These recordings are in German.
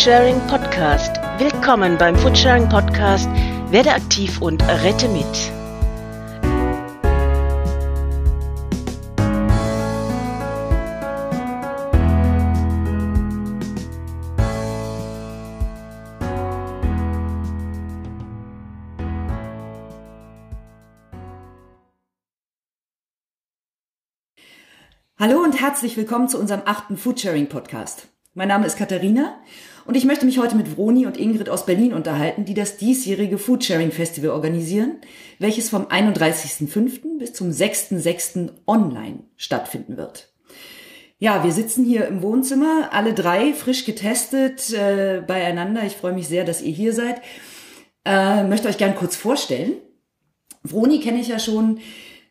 Foodsharing Podcast. Willkommen beim Foodsharing Podcast. Werde aktiv und rette mit. Hallo und herzlich willkommen zu unserem achten Foodsharing Podcast. Mein Name ist Katharina und ich möchte mich heute mit Vroni und Ingrid aus Berlin unterhalten, die das diesjährige Foodsharing Festival organisieren, welches vom 31.05. bis zum 6.06. online stattfinden wird. Ja, wir sitzen hier im Wohnzimmer, alle drei frisch getestet äh, beieinander. Ich freue mich sehr, dass ihr hier seid. Äh, möchte euch gern kurz vorstellen. Vroni kenne ich ja schon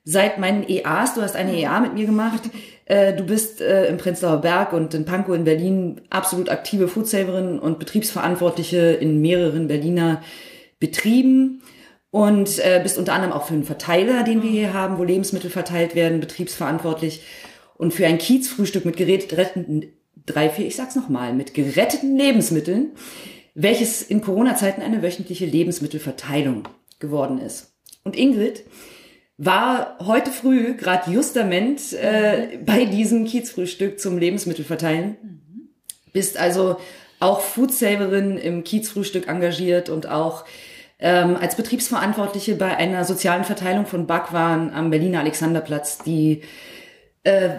seit meinen EAs. Du hast eine EA mit mir gemacht. Äh, du bist äh, im Prenzlauer Berg und in Pankow in Berlin absolut aktive Foodsaverin und Betriebsverantwortliche in mehreren Berliner Betrieben und äh, bist unter anderem auch für einen Verteiler, den wir hier haben, wo Lebensmittel verteilt werden, betriebsverantwortlich und für ein Kiezfrühstück mit geretteten, drei, vier, ich sag's nochmal, mit geretteten Lebensmitteln, welches in Corona-Zeiten eine wöchentliche Lebensmittelverteilung geworden ist. Und Ingrid, war heute früh gerade justament äh, bei diesem Kiezfrühstück zum Lebensmittelverteilen. Mhm. Bist also auch Foodsaverin im Kiezfrühstück engagiert und auch ähm, als Betriebsverantwortliche bei einer sozialen Verteilung von Backwaren am Berliner Alexanderplatz, die äh,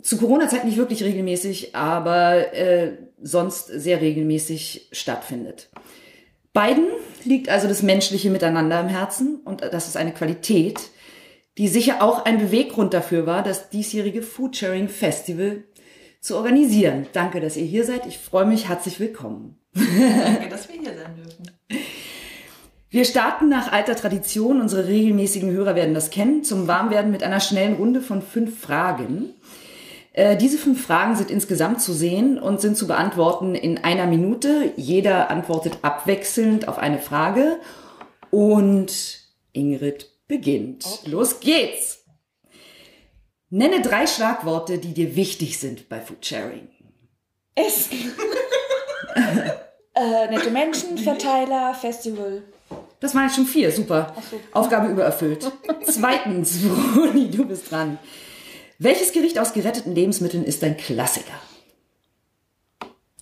zu Corona-Zeit nicht wirklich regelmäßig, aber äh, sonst sehr regelmäßig stattfindet. Beiden liegt also das menschliche Miteinander im Herzen und das ist eine Qualität, die sicher auch ein Beweggrund dafür war, das diesjährige Foodsharing Festival zu organisieren. Danke, dass ihr hier seid. Ich freue mich. Herzlich willkommen. Danke, dass wir hier sein dürfen. Wir starten nach alter Tradition. Unsere regelmäßigen Hörer werden das kennen. Zum Warmwerden mit einer schnellen Runde von fünf Fragen. Äh, diese fünf Fragen sind insgesamt zu sehen und sind zu beantworten in einer Minute. Jeder antwortet abwechselnd auf eine Frage. Und Ingrid beginnt. Okay. Los geht's! Nenne drei Schlagworte, die dir wichtig sind bei Foodsharing. Essen. äh, nette Menschen, Verteiler, Festival. Das waren jetzt schon vier, super. So. Aufgabe übererfüllt. Zweitens, Bruni, du bist dran. Welches Gericht aus geretteten Lebensmitteln ist dein Klassiker?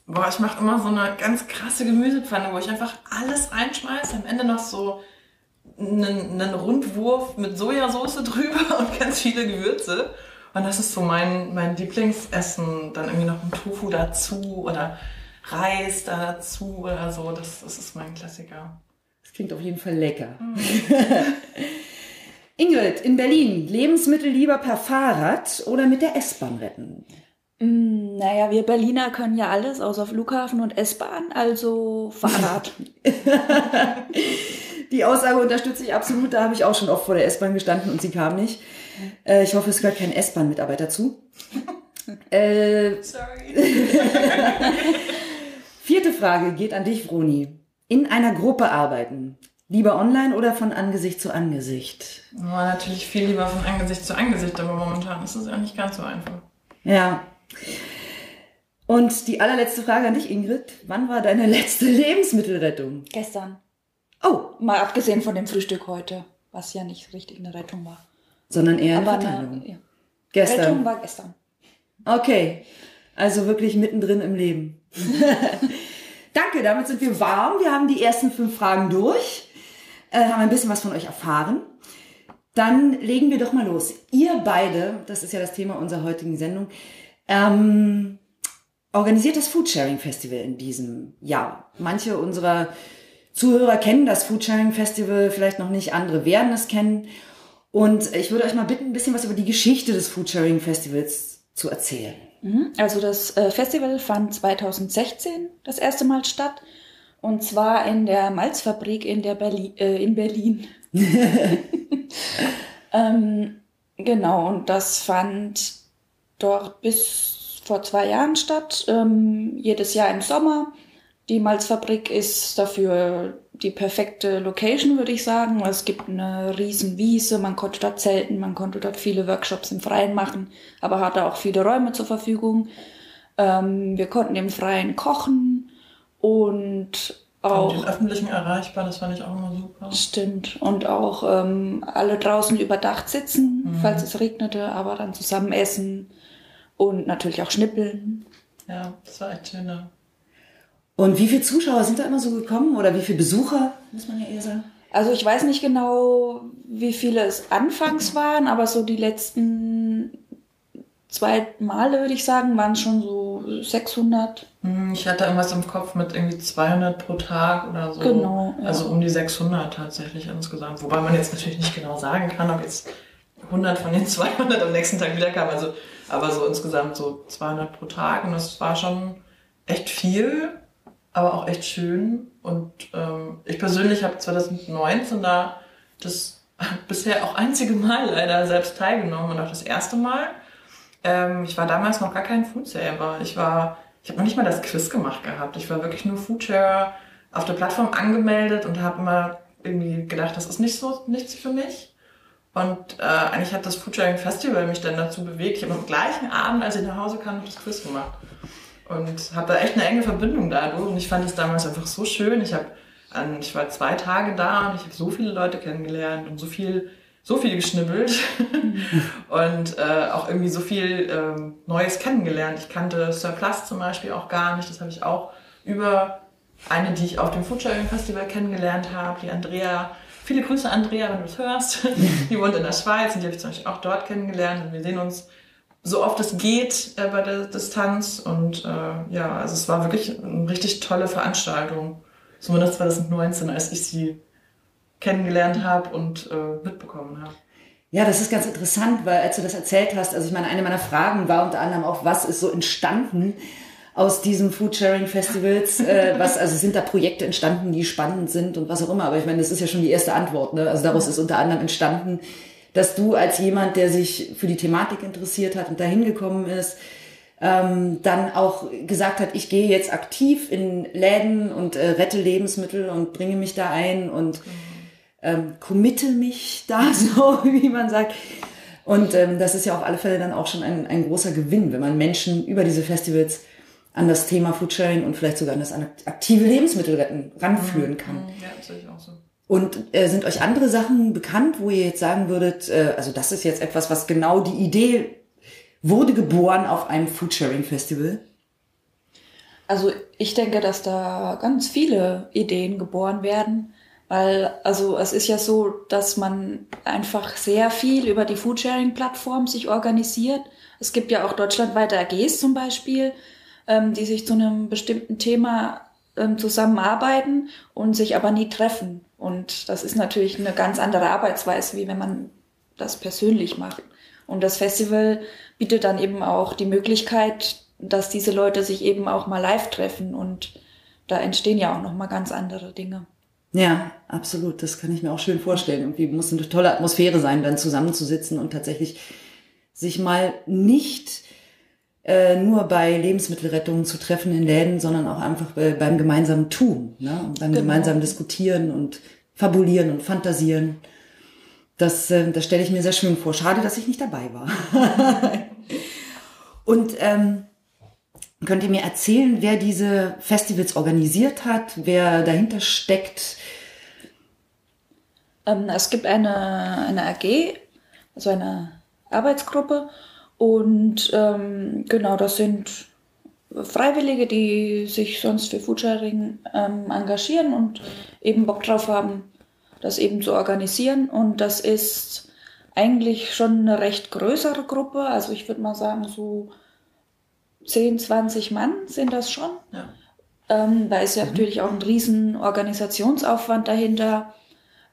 Boah, ich mache immer so eine ganz krasse Gemüsepfanne, wo ich einfach alles reinschmeiße, am Ende noch so einen, einen Rundwurf mit Sojasauce drüber und ganz viele Gewürze. Und das ist so mein, mein Lieblingsessen. Dann irgendwie noch ein Tofu dazu oder Reis dazu oder so. Das, das ist mein Klassiker. Das klingt auf jeden Fall lecker. Mhm. Ingrid, in Berlin, Lebensmittel lieber per Fahrrad oder mit der S-Bahn retten? Mm, naja, wir Berliner können ja alles außer Flughafen und S-Bahn, also Fahrrad. Die Aussage unterstütze ich absolut. Da habe ich auch schon oft vor der S-Bahn gestanden und sie kam nicht. Äh, ich hoffe, es gehört kein S-Bahn-Mitarbeiter zu. äh, Sorry. Vierte Frage geht an dich, Vroni. In einer Gruppe arbeiten. Lieber online oder von Angesicht zu Angesicht? Oh, natürlich viel lieber von Angesicht zu Angesicht, aber momentan ist es ja nicht ganz so einfach. Ja. Und die allerletzte Frage an dich, Ingrid. Wann war deine letzte Lebensmittelrettung? Gestern. Oh. Mal abgesehen von dem Frühstück heute, was ja nicht richtig eine Rettung war. Sondern eher eine Verteilung. ja. Gestern. Rettung war gestern. Okay. Also wirklich mittendrin im Leben. Danke, damit sind wir warm. Wir haben die ersten fünf Fragen durch, äh, haben ein bisschen was von euch erfahren. Dann legen wir doch mal los. Ihr beide, das ist ja das Thema unserer heutigen Sendung, ähm, organisiert das Foodsharing Festival in diesem Jahr. Manche unserer Zuhörer kennen das Foodsharing Festival vielleicht noch nicht, andere werden es kennen. Und ich würde euch mal bitten, ein bisschen was über die Geschichte des Foodsharing Festivals zu erzählen. Mhm. Also das äh, Festival fand 2016 das erste Mal statt. Und zwar in der Malzfabrik in, der Berli äh, in Berlin. ähm, genau, und das fand dort bis vor zwei Jahren statt, ähm, jedes Jahr im Sommer. Die Malzfabrik ist dafür die perfekte Location, würde ich sagen. Es gibt eine riesen Wiese, man konnte dort zelten, man konnte dort viele Workshops im Freien machen, aber hatte auch viele Räume zur Verfügung. Ähm, wir konnten im Freien kochen Und auch. Und den öffentlichen erreichbar, das fand ich auch immer super. Stimmt. Und auch ähm, alle draußen überdacht sitzen, mhm. falls es regnete, aber dann zusammen essen und natürlich auch schnippeln. Ja, das war echt schön. Und wie viele Zuschauer sind da immer so gekommen oder wie viele Besucher, muss man ja eher sagen? Also ich weiß nicht genau, wie viele es anfangs waren, aber so die letzten zwei Male, würde ich sagen, waren es schon so 600. Hm, ich hatte irgendwas im Kopf mit irgendwie 200 pro Tag oder so. Genau. Ja. Also um die 600 tatsächlich insgesamt. Wobei man jetzt natürlich nicht genau sagen kann, ob jetzt 100 von den 200 am nächsten Tag wieder kamen. Also, aber so insgesamt so 200 pro Tag. Und das war schon echt viel, aber auch echt schön. Und ähm, ich persönlich habe 2019 da das bisher auch einzige Mal leider selbst teilgenommen und auch das erste Mal. Ähm, ich war damals noch gar kein Foodsaver. Ich war, ich habe noch nicht mal das Quiz gemacht gehabt. Ich war wirklich nur Foodshare auf der Plattform angemeldet und habe immer irgendwie gedacht, das ist nicht so nichts für mich. Und äh, eigentlich hat das Foodsharing Festival mich dann dazu bewegt. Ich habe am gleichen Abend, als ich nach Hause kam, noch das Quiz gemacht. Und habe da echt eine enge Verbindung dadurch. Und ich fand es damals einfach so schön. Ich habe ich war zwei Tage da und ich habe so viele Leute kennengelernt und so viel so viel geschnibbelt und äh, auch irgendwie so viel ähm, Neues kennengelernt. Ich kannte Surplus zum Beispiel auch gar nicht. Das habe ich auch über eine, die ich auf dem Foodsharing Festival kennengelernt habe, die Andrea. Viele Grüße, Andrea, wenn du es hörst. die wohnt in der Schweiz und die habe ich zum Beispiel auch dort kennengelernt. Und wir sehen uns so oft es geht äh, bei der Distanz. Und äh, ja, also es war wirklich eine richtig tolle Veranstaltung. Zumindest 2019, als ich sie kennengelernt habe und äh, mitbekommen habe. Ja, das ist ganz interessant, weil als du das erzählt hast, also ich meine, eine meiner Fragen war unter anderem auch, was ist so entstanden aus diesem Foodsharing Festivals? äh, was, also sind da Projekte entstanden, die spannend sind und was auch immer. Aber ich meine, das ist ja schon die erste Antwort. Ne? Also daraus ist unter anderem entstanden, dass du als jemand, der sich für die Thematik interessiert hat und dahin gekommen ist, ähm, dann auch gesagt hat, ich gehe jetzt aktiv in Läden und äh, rette Lebensmittel und bringe mich da ein und mhm ähm, committe mich da so, wie man sagt. Und ähm, das ist ja auf alle Fälle dann auch schon ein, ein großer Gewinn, wenn man Menschen über diese Festivals an das Thema Foodsharing und vielleicht sogar an das aktive Lebensmittelretten ranführen mhm. kann. Ja, das sehe ich auch so. Und äh, sind euch andere Sachen bekannt, wo ihr jetzt sagen würdet, äh, also das ist jetzt etwas, was genau die Idee wurde geboren auf einem Foodsharing-Festival? Also ich denke, dass da ganz viele Ideen geboren werden. Weil, also es ist ja so, dass man einfach sehr viel über die Foodsharing-Plattform sich organisiert. Es gibt ja auch deutschlandweite AGs zum Beispiel, ähm, die sich zu einem bestimmten Thema ähm, zusammenarbeiten und sich aber nie treffen. Und das ist natürlich eine ganz andere Arbeitsweise, wie wenn man das persönlich macht. Und das Festival bietet dann eben auch die Möglichkeit, dass diese Leute sich eben auch mal live treffen und da entstehen ja auch noch mal ganz andere Dinge. Ja, absolut. Das kann ich mir auch schön vorstellen. Irgendwie muss eine tolle Atmosphäre sein, dann zusammenzusitzen und tatsächlich sich mal nicht äh, nur bei Lebensmittelrettungen zu treffen in Läden, sondern auch einfach bei, beim gemeinsamen Tun, ne? und beim genau. gemeinsamen Diskutieren und fabulieren und fantasieren. Das, äh, das stelle ich mir sehr schön vor. Schade, dass ich nicht dabei war. und ähm, Könnt ihr mir erzählen, wer diese Festivals organisiert hat, wer dahinter steckt? Ähm, es gibt eine, eine AG, also eine Arbeitsgruppe. Und ähm, genau, das sind Freiwillige, die sich sonst für Foodsharing ähm, engagieren und eben Bock drauf haben, das eben zu organisieren. Und das ist eigentlich schon eine recht größere Gruppe. Also ich würde mal sagen, so 10, 20 Mann sind das schon. Ja. Ähm, da ist ja mhm. natürlich auch ein riesen Organisationsaufwand dahinter.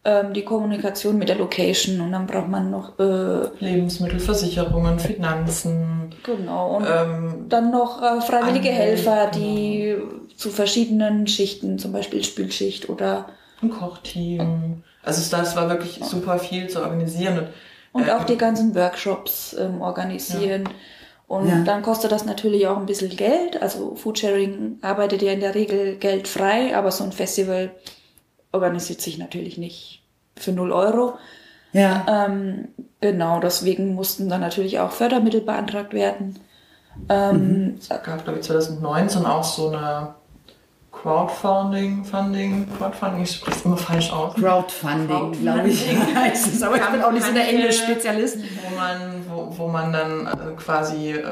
Ähm, die Kommunikation mit der Location und dann braucht man noch äh, Lebensmittelversicherungen, Finanzen. Genau. Und ähm, dann noch äh, freiwillige Anwälte, Helfer, die genau. zu verschiedenen Schichten, zum Beispiel Spülschicht oder ein Kochteam. Also das war wirklich ja. super viel zu organisieren. Und, und äh, auch die ganzen Workshops ähm, organisieren. Ja und ja. dann kostet das natürlich auch ein bisschen Geld. Also Foodsharing arbeitet ja in der Regel geldfrei, aber so ein Festival organisiert sich natürlich nicht für 0 Euro. Ja. Ähm, genau, deswegen mussten dann natürlich auch Fördermittel beantragt werden. Ähm, mhm. Es gab, glaube ich, 2019 auch so eine Crowdfunding, Funding, Crowdfunding, ich spreche es immer falsch aus. Crowdfunding, glaube ich, heißt es. Aber ich bin auch nicht so der Englisch-Spezialist. Wo man, wo, wo man dann äh, quasi äh,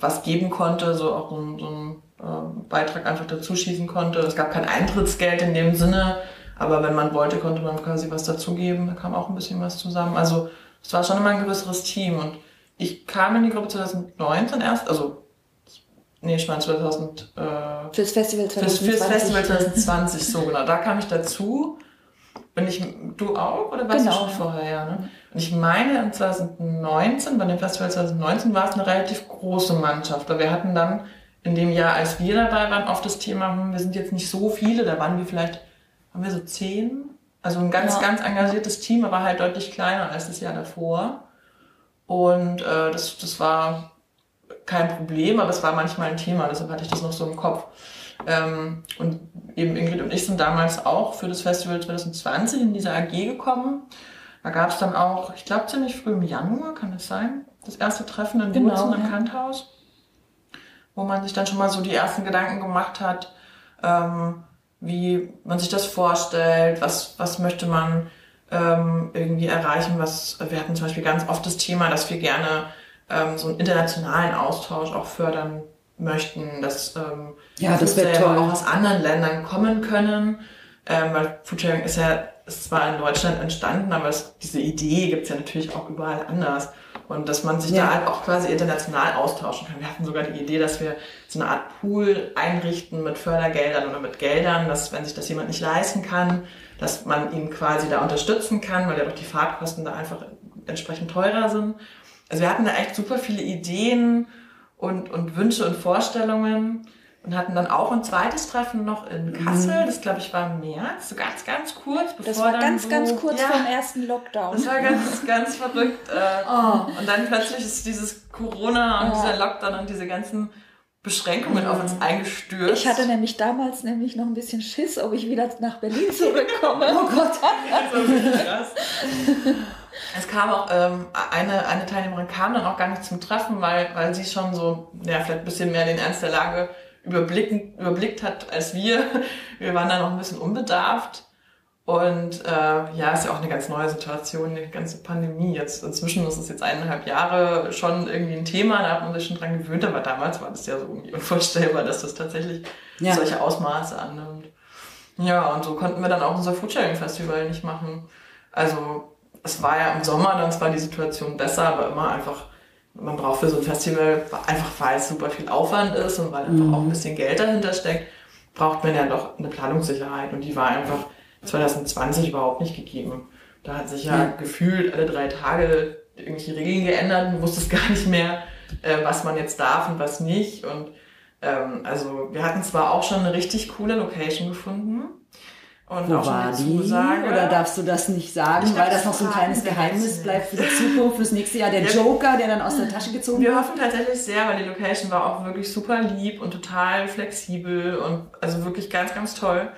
was geben konnte, so auch so so ein äh, Beitrag einfach dazu schießen konnte. Es gab kein Eintrittsgeld in dem Sinne, aber wenn man wollte, konnte man quasi was dazugeben. Da kam auch ein bisschen was zusammen. Also es war schon immer ein größeres Team und ich kam in die Gruppe 2019 erst, also Nee, ich meine 2000. Äh, fürs Festival 2020. Fürs, fürs Festival 2020, so genau. Da kam ich dazu. Bin ich, du auch oder warst genau. du schon vorher? Ja, ne? Und ich meine, in 2019, bei dem Festival 2019 war es eine relativ große Mannschaft. Wir hatten dann in dem Jahr, als wir dabei waren, oft das Thema, hm, wir sind jetzt nicht so viele, da waren wir vielleicht, haben wir so zehn? Also ein ganz, ja. ganz engagiertes Team, aber halt deutlich kleiner als das Jahr davor. Und äh, das, das war kein Problem, aber es war manchmal ein Thema, deshalb hatte ich das noch so im Kopf. Ähm, und eben Ingrid und ich sind damals auch für das Festival 2020 in diese AG gekommen. Da gab es dann auch, ich glaube ziemlich früh im Januar, kann das sein, das erste Treffen in genau, Wurzeln im ja. Kanthaus, wo man sich dann schon mal so die ersten Gedanken gemacht hat, ähm, wie man sich das vorstellt, was, was möchte man ähm, irgendwie erreichen, was, wir hatten zum Beispiel ganz oft das Thema, dass wir gerne ähm, so einen internationalen Austausch auch fördern möchten, dass ähm, ja, das toll. auch aus anderen Ländern kommen können. Ähm, weil Foodsharing ist ja ist zwar in Deutschland entstanden, aber es, diese Idee gibt's ja natürlich auch überall anders. Und dass man sich ja. da halt auch quasi international austauschen kann. Wir hatten sogar die Idee, dass wir so eine Art Pool einrichten mit Fördergeldern oder mit Geldern, dass wenn sich das jemand nicht leisten kann, dass man ihn quasi da unterstützen kann, weil ja doch die Fahrtkosten da einfach entsprechend teurer sind. Also wir hatten da echt super viele Ideen und, und Wünsche und Vorstellungen und hatten dann auch ein zweites Treffen noch in Kassel. Mhm. Das glaube ich war im März, so ganz, ganz kurz. Bevor das war ganz, so, ganz kurz ja, vor ersten Lockdown. Das war ganz, ganz verrückt. Äh, oh. Und dann plötzlich ist dieses Corona und ja. dieser Lockdown und diese ganzen Beschränkungen mhm. auf uns eingestürzt. Ich hatte nämlich damals nämlich noch ein bisschen Schiss, ob ich wieder nach Berlin zurückkomme. oh Gott. das krass. Es kam auch, ähm, eine, eine Teilnehmerin kam dann auch gar nicht zum Treffen, weil, weil sie schon so, ja, vielleicht ein bisschen mehr den Ernst der Lage überblicken, überblickt hat als wir. Wir waren da noch ein bisschen unbedarft. Und äh, ja, ist ja auch eine ganz neue Situation, die ganze Pandemie. Jetzt inzwischen ist es jetzt eineinhalb Jahre schon irgendwie ein Thema, da hat man sich schon dran gewöhnt, aber damals war das ja so irgendwie unvorstellbar, dass das tatsächlich ja. solche Ausmaße annimmt. Ja, und so konnten wir dann auch unser Foodsharing Festival nicht machen. Also es war ja im Sommer dann zwar die Situation besser, aber immer einfach, man braucht für so ein Festival, einfach weil es super viel Aufwand ist und weil einfach mhm. auch ein bisschen Geld dahinter steckt, braucht man ja doch eine Planungssicherheit und die war einfach 2020 überhaupt nicht gegeben. Da hat sich ja, ja. gefühlt alle drei Tage irgendwelche Regeln geändert und wusste es gar nicht mehr, äh, was man jetzt darf und was nicht und ähm, also wir hatten zwar auch schon eine richtig coole Location gefunden, und Wo war die? Zusage. Oder darfst du das nicht sagen, glaub, weil das noch so ein kleines Geheimnis bleibt für die Zukunft, fürs nächste Jahr? Der ja, Joker, der dann aus der Tasche gezogen wird? Wir hoffen tatsächlich sehr, weil die Location war auch wirklich super lieb und total flexibel und also wirklich ganz, ganz toll.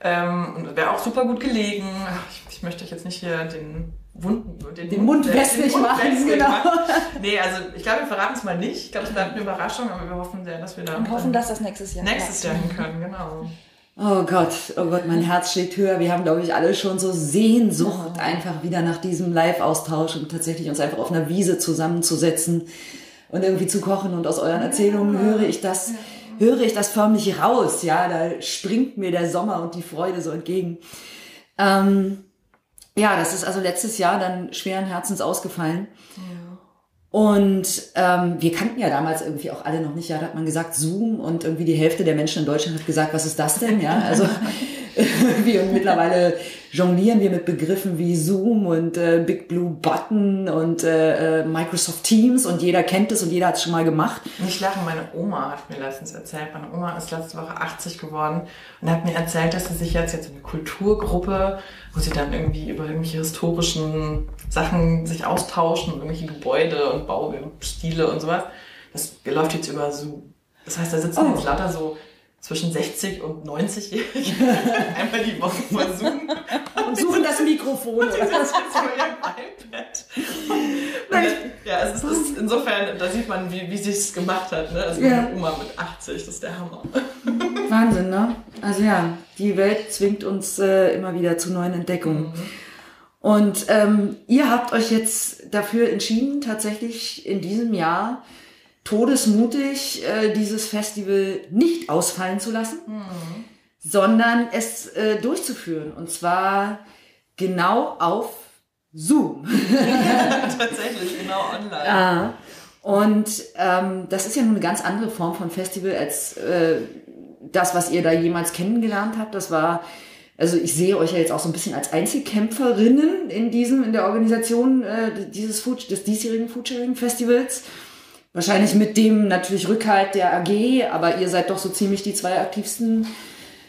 Ähm, und wäre auch super gut gelegen. Ich, ich möchte euch jetzt nicht hier den Wunden, den, den Mund, Mund wässrig machen, genau. Machen. Nee, also ich glaube, wir verraten es mal nicht. Ich glaube, es bleibt eine Überraschung, aber wir hoffen sehr, dass wir da. Und hoffen, dass das nächstes Jahr Nächstes Jahr hin können, genau. Oh Gott, oh Gott, mein Herz schlägt höher. Wir haben, glaube ich, alle schon so Sehnsucht einfach wieder nach diesem Live-Austausch und tatsächlich uns einfach auf einer Wiese zusammenzusetzen und irgendwie zu kochen. Und aus euren Erzählungen höre ich das, höre ich das förmlich raus. Ja, da springt mir der Sommer und die Freude so entgegen. Ähm, ja, das ist also letztes Jahr dann schweren Herzens ausgefallen. Ja. Und ähm, wir kannten ja damals irgendwie auch alle noch nicht, ja, da hat man gesagt Zoom und irgendwie die Hälfte der Menschen in Deutschland hat gesagt, was ist das denn? Ja, also wir mittlerweile jonglieren wir mit Begriffen wie Zoom und äh, Big Blue Button und äh, äh, Microsoft Teams und jeder kennt es und jeder hat es schon mal gemacht. Nicht lachen, meine Oma hat mir letztens erzählt, meine Oma ist letzte Woche 80 geworden und hat mir erzählt, dass sie sich jetzt jetzt eine Kulturgruppe, wo sie dann irgendwie über irgendwelche historischen Sachen sich austauschen, irgendwelche Gebäude und Baustile und sowas. Das läuft jetzt über Zoom. Das heißt, da sitzen oh. jetzt lauter so zwischen 60 und 90-Jährige einmal die Woche versuchen. Und suchen das Mikrofon. Und das iPad. Dann, ja, es ist, ist, insofern, da sieht man, wie, wie sie es gemacht hat. Ne? Also ja. meine Oma mit 80, das ist der Hammer. Wahnsinn, ne? Also ja, die Welt zwingt uns äh, immer wieder zu neuen Entdeckungen. Und ähm, ihr habt euch jetzt dafür entschieden, tatsächlich in diesem Jahr todesmutig äh, dieses Festival nicht ausfallen zu lassen, sondern es äh, durchzuführen. Und zwar genau auf Zoom. Tatsächlich, genau online. Ah, und ähm, das ist ja nun eine ganz andere Form von Festival als äh, das, was ihr da jemals kennengelernt habt. Das war, also ich sehe euch ja jetzt auch so ein bisschen als Einzelkämpferinnen in diesem, in der Organisation äh, dieses Food, des diesjährigen Foodsharing Festivals. Wahrscheinlich mit dem natürlich Rückhalt der AG, aber ihr seid doch so ziemlich die zwei aktivsten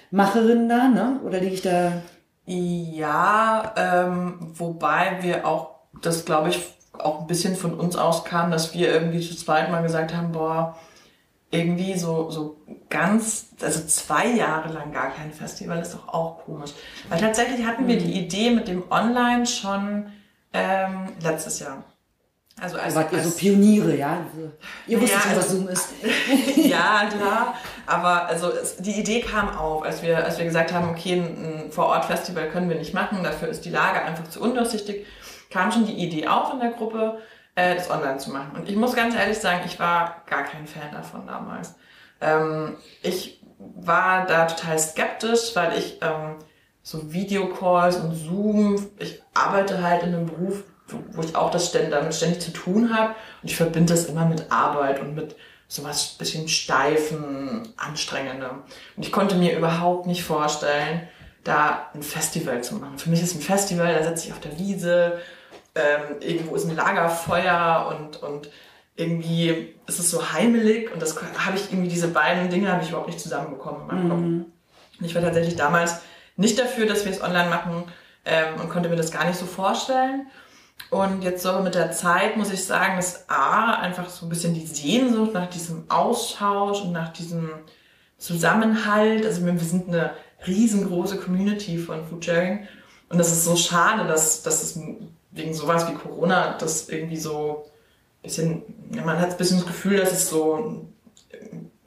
Macherinnen da, ne? Oder liege ich da? Ja, ähm, wobei wir auch, das glaube ich, auch ein bisschen von uns aus kam, dass wir irgendwie zu zweit mal gesagt haben, boah, irgendwie so, so ganz, also zwei Jahre lang gar kein Festival ist doch auch komisch. Weil tatsächlich hatten wir die Idee mit dem Online schon ähm, letztes Jahr. Also als, Wart ihr so Pioniere, ja? Ihr wusstet Ja, schon, was also- Zoom ist. ja, klar. Aber also es, die Idee kam auf, als wir, als wir gesagt haben, okay, ein, ein Vor-Ort-Festival können wir nicht machen, dafür ist die Lage einfach zu undurchsichtig, kam schon die Idee auf in der Gruppe, äh, das online zu machen. Und ich muss ganz ehrlich sagen, ich war gar kein Fan davon damals. Ähm, ich war da total skeptisch, weil ich ähm, so Videocalls und Zoom, ich arbeite halt in einem Beruf, wo ich auch das ständ, damit ständig zu tun habe und ich verbinde das immer mit Arbeit und mit sowas bisschen steifen, anstrengendem. Und ich konnte mir überhaupt nicht vorstellen, da ein Festival zu machen. Für mich ist ein Festival, da sitze ich auf der Wiese, ähm, irgendwo ist ein Lagerfeuer und, und irgendwie ist es so heimelig und das habe ich irgendwie, diese beiden Dinge habe ich überhaupt nicht zusammenbekommen in meinem Kopf. Und ich war tatsächlich damals nicht dafür, dass wir es online machen ähm, und konnte mir das gar nicht so vorstellen. Und jetzt so mit der Zeit muss ich sagen, dass A, einfach so ein bisschen die Sehnsucht nach diesem Austausch und nach diesem Zusammenhalt. Also wir sind eine riesengroße Community von Foodsharing. Und das ist so schade, dass, dass es wegen sowas wie Corona das irgendwie so ein bisschen, man hat ein bisschen das Gefühl, dass es so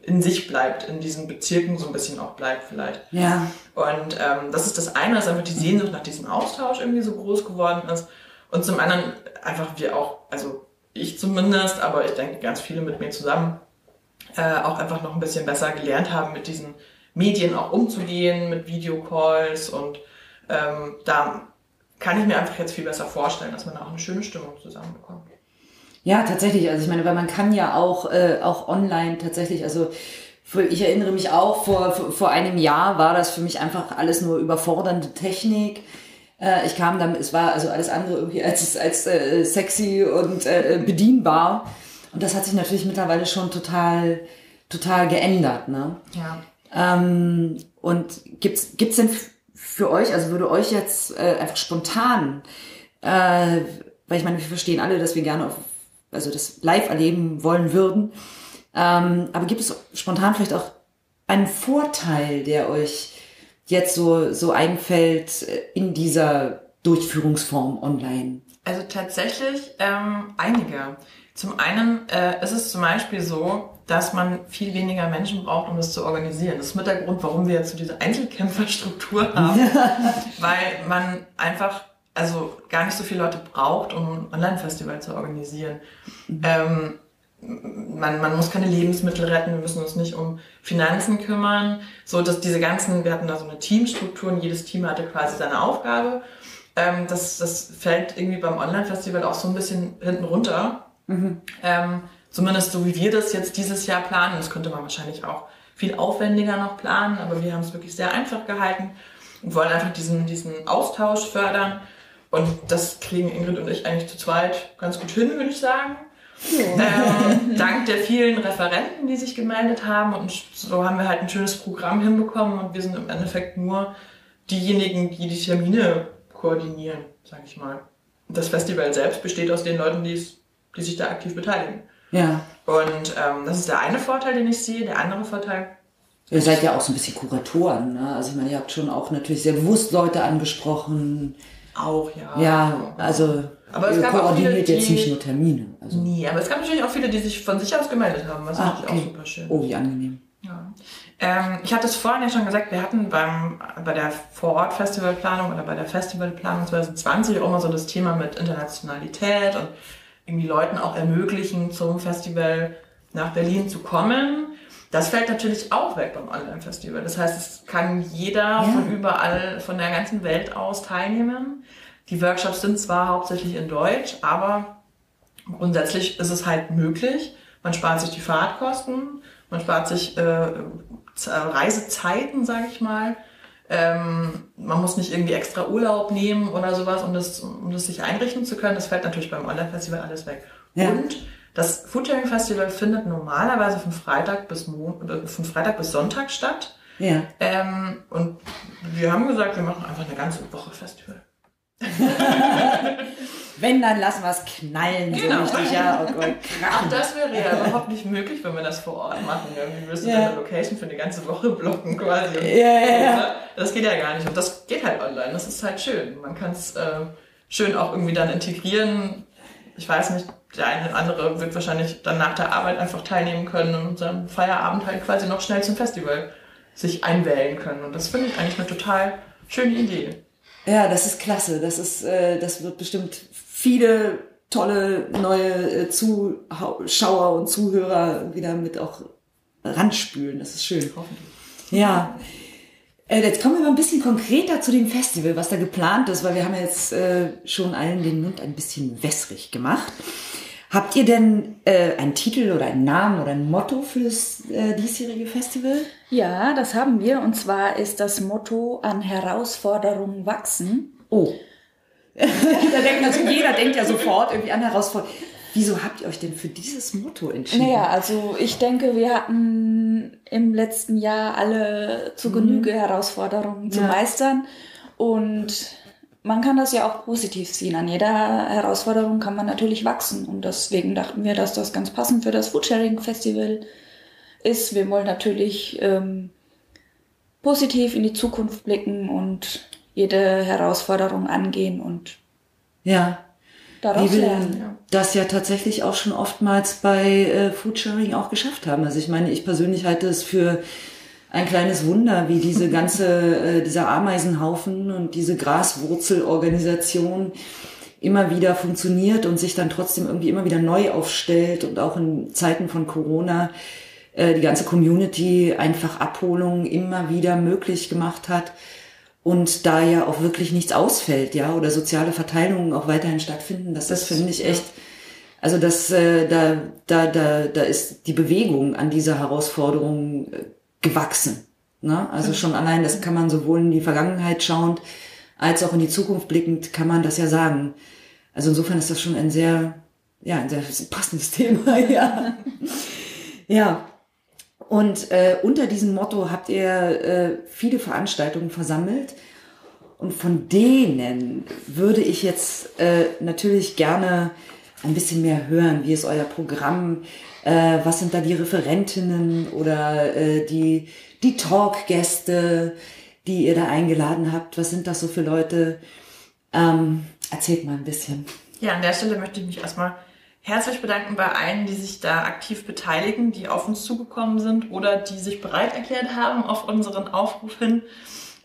in sich bleibt, in diesen Bezirken so ein bisschen auch bleibt vielleicht. Ja. Und ähm, das ist das eine, dass einfach die Sehnsucht nach diesem Austausch irgendwie so groß geworden ist. Und zum anderen einfach wir auch, also ich zumindest, aber ich denke ganz viele mit mir zusammen, äh, auch einfach noch ein bisschen besser gelernt haben, mit diesen Medien auch umzugehen, mit Videocalls und ähm, da kann ich mir einfach jetzt viel besser vorstellen, dass man da auch eine schöne Stimmung zusammenbekommt. Ja, tatsächlich. Also ich meine, weil man kann ja auch, äh, auch online tatsächlich, also ich erinnere mich auch, vor, vor einem Jahr war das für mich einfach alles nur überfordernde Technik. Äh, ich kam dann, es war also alles andere irgendwie als, als äh, sexy und äh, bedienbar. Und das hat sich natürlich mittlerweile schon total, total geändert. Ne? Ja. Ähm, und gibt's gibt's denn für euch, also würde euch jetzt äh, einfach spontan, äh, weil ich meine, wir verstehen alle, dass wir gerne auf, also das live erleben wollen würden, ähm, aber gibt es spontan vielleicht auch einen Vorteil, der euch jetzt so so einfällt äh, in dieser Durchführungsform online? Also tatsächlich ähm, einige. Zum einen äh, ist es zum Beispiel so, dass man viel weniger Menschen braucht, um das zu organisieren. Das ist mit der Grund, warum wir jetzt so diese Einzelkämpferstruktur haben. Weil man einfach also gar nicht so viele Leute braucht, um ein Online-Festival zu organisieren. Ähm, man, man muss keine Lebensmittel retten, wir müssen uns nicht um Finanzen kümmern. So, dass diese ganzen, wir hatten da so eine Teamstruktur und jedes Team hatte quasi seine Aufgabe. Ähm, das, das fällt irgendwie beim Online-Festival auch so ein bisschen hinten runter. Ähm, zumindest so wie wir das jetzt dieses Jahr planen. Das könnte man wahrscheinlich auch viel aufwendiger noch planen, aber wir haben es wirklich sehr einfach gehalten und wollen einfach diesen, diesen Austausch fördern. Und das kriegen Ingrid und ich eigentlich zu zweit ganz gut hin, würde ich sagen. Ähm, dank der vielen Referenten, die sich gemeldet haben. Und so haben wir halt ein schönes Programm hinbekommen und wir sind im Endeffekt nur diejenigen, die die Termine koordinieren, sag ich mal. Das Festival selbst besteht aus den Leuten, die, es, die sich da aktiv beteiligen. Ja, Und ähm, das ist der eine Vorteil, den ich sehe. Der andere Vorteil, ihr seid ja auch so ein bisschen Kuratoren, ne? Also ich meine, ihr habt schon auch natürlich sehr bewusst Leute angesprochen. auch, ja. Ja, also Aber es ihr gab auch viele, koordiniert jetzt die- nicht nur Termine. Also. Nee, aber es gab natürlich auch viele, die sich von sich aus gemeldet haben, was Ah, natürlich okay. auch super schön. Oh, wie angenehm. Ja. Ähm, ich hatte es vorhin ja schon gesagt, wir hatten beim, bei der Vorort-Festivalplanung oder bei der Festivalplanung 2020 auch immer so das Thema mit Internationalität und irgendwie Leuten auch ermöglichen, zum Festival nach Berlin zu kommen. Das fällt natürlich auch weg beim Online-Festival. Das heißt, es kann jeder ja. von überall, von der ganzen Welt aus teilnehmen. Die Workshops sind zwar hauptsächlich in Deutsch, aber grundsätzlich ist es halt möglich. Man spart sich die Fahrtkosten, man spart sich äh, Reisezeiten, sage ich mal. Ähm, man muss nicht irgendwie extra Urlaub nehmen oder sowas, um das, um das sich einrichten zu können. Das fällt natürlich beim Online-Festival alles weg. Ja. Und das Foodsharing Festival findet normalerweise von Freitag bis Mon äh, von Freitag bis Sonntag statt. Ja. Ähm, und wir haben gesagt, wir machen einfach eine ganze Woche Festival. Wenn, dann lassen wir es knallen. Genau. So richtig, ja, oh Gott, Auch das wäre ja überhaupt nicht möglich, wenn wir das vor Ort machen. Irgendwie müsste ja. eine Location für eine ganze Woche blocken quasi. Ja, ja, ja. Das geht ja gar nicht. Und das geht halt online. Das ist halt schön. Man kann es äh, schön auch irgendwie dann integrieren. Ich weiß nicht, der eine oder andere wird wahrscheinlich dann nach der Arbeit einfach teilnehmen können und am Feierabend halt quasi noch schnell zum Festival sich einwählen können. Und das finde ich eigentlich eine total schöne Idee. Ja, das ist klasse. Das ist, äh, das wird bestimmt viele tolle neue äh, Zuschauer und Zuhörer wieder mit auch ranspülen. Das ist schön. Ja. Äh, jetzt kommen wir mal ein bisschen konkreter zu dem Festival, was da geplant ist, weil wir haben jetzt äh, schon allen den Mund ein bisschen wässrig gemacht. Habt ihr denn äh, einen Titel oder einen Namen oder ein Motto für das äh, diesjährige Festival? Ja, das haben wir. Und zwar ist das Motto an Herausforderungen wachsen. Oh. denkt, also jeder denkt ja sofort irgendwie an Herausforderungen. Wieso habt ihr euch denn für dieses Motto entschieden? Naja, also ich denke, wir hatten im letzten Jahr alle zu Genüge mhm. Herausforderungen zu ja. meistern. Und man kann das ja auch positiv sehen. An jeder Herausforderung kann man natürlich wachsen. Und deswegen dachten wir, dass das ganz passend für das Foodsharing Festival ist. Wir wollen natürlich ähm, positiv in die Zukunft blicken und jede Herausforderung angehen und ja. daraus Wie wir lernen. Das ja tatsächlich auch schon oftmals bei äh, Foodsharing auch geschafft haben. Also ich meine, ich persönlich halte es für ein kleines Wunder, wie diese ganze, äh, dieser Ameisenhaufen und diese Graswurzelorganisation immer wieder funktioniert und sich dann trotzdem irgendwie immer wieder neu aufstellt und auch in Zeiten von Corona äh, die ganze Community einfach Abholungen immer wieder möglich gemacht hat und da ja auch wirklich nichts ausfällt, ja, oder soziale Verteilungen auch weiterhin stattfinden, das, das finde ich echt, also das, äh, da, da, da, da ist die Bewegung an dieser Herausforderung äh, gewachsen. Ne? Also schon allein, das kann man sowohl in die Vergangenheit schauend, als auch in die Zukunft blickend, kann man das ja sagen. Also insofern ist das schon ein sehr, ja, ein sehr passendes Thema, ja. ja. Und äh, unter diesem Motto habt ihr äh, viele Veranstaltungen versammelt. Und von denen würde ich jetzt äh, natürlich gerne ein bisschen mehr hören. Wie ist euer Programm? Äh, was sind da die Referentinnen oder äh, die, die Talkgäste, die ihr da eingeladen habt? Was sind das so für Leute? Ähm, erzählt mal ein bisschen. Ja, an der Stelle möchte ich mich erstmal herzlich bedanken bei allen, die sich da aktiv beteiligen, die auf uns zugekommen sind oder die sich bereit erklärt haben, auf unseren Aufruf hin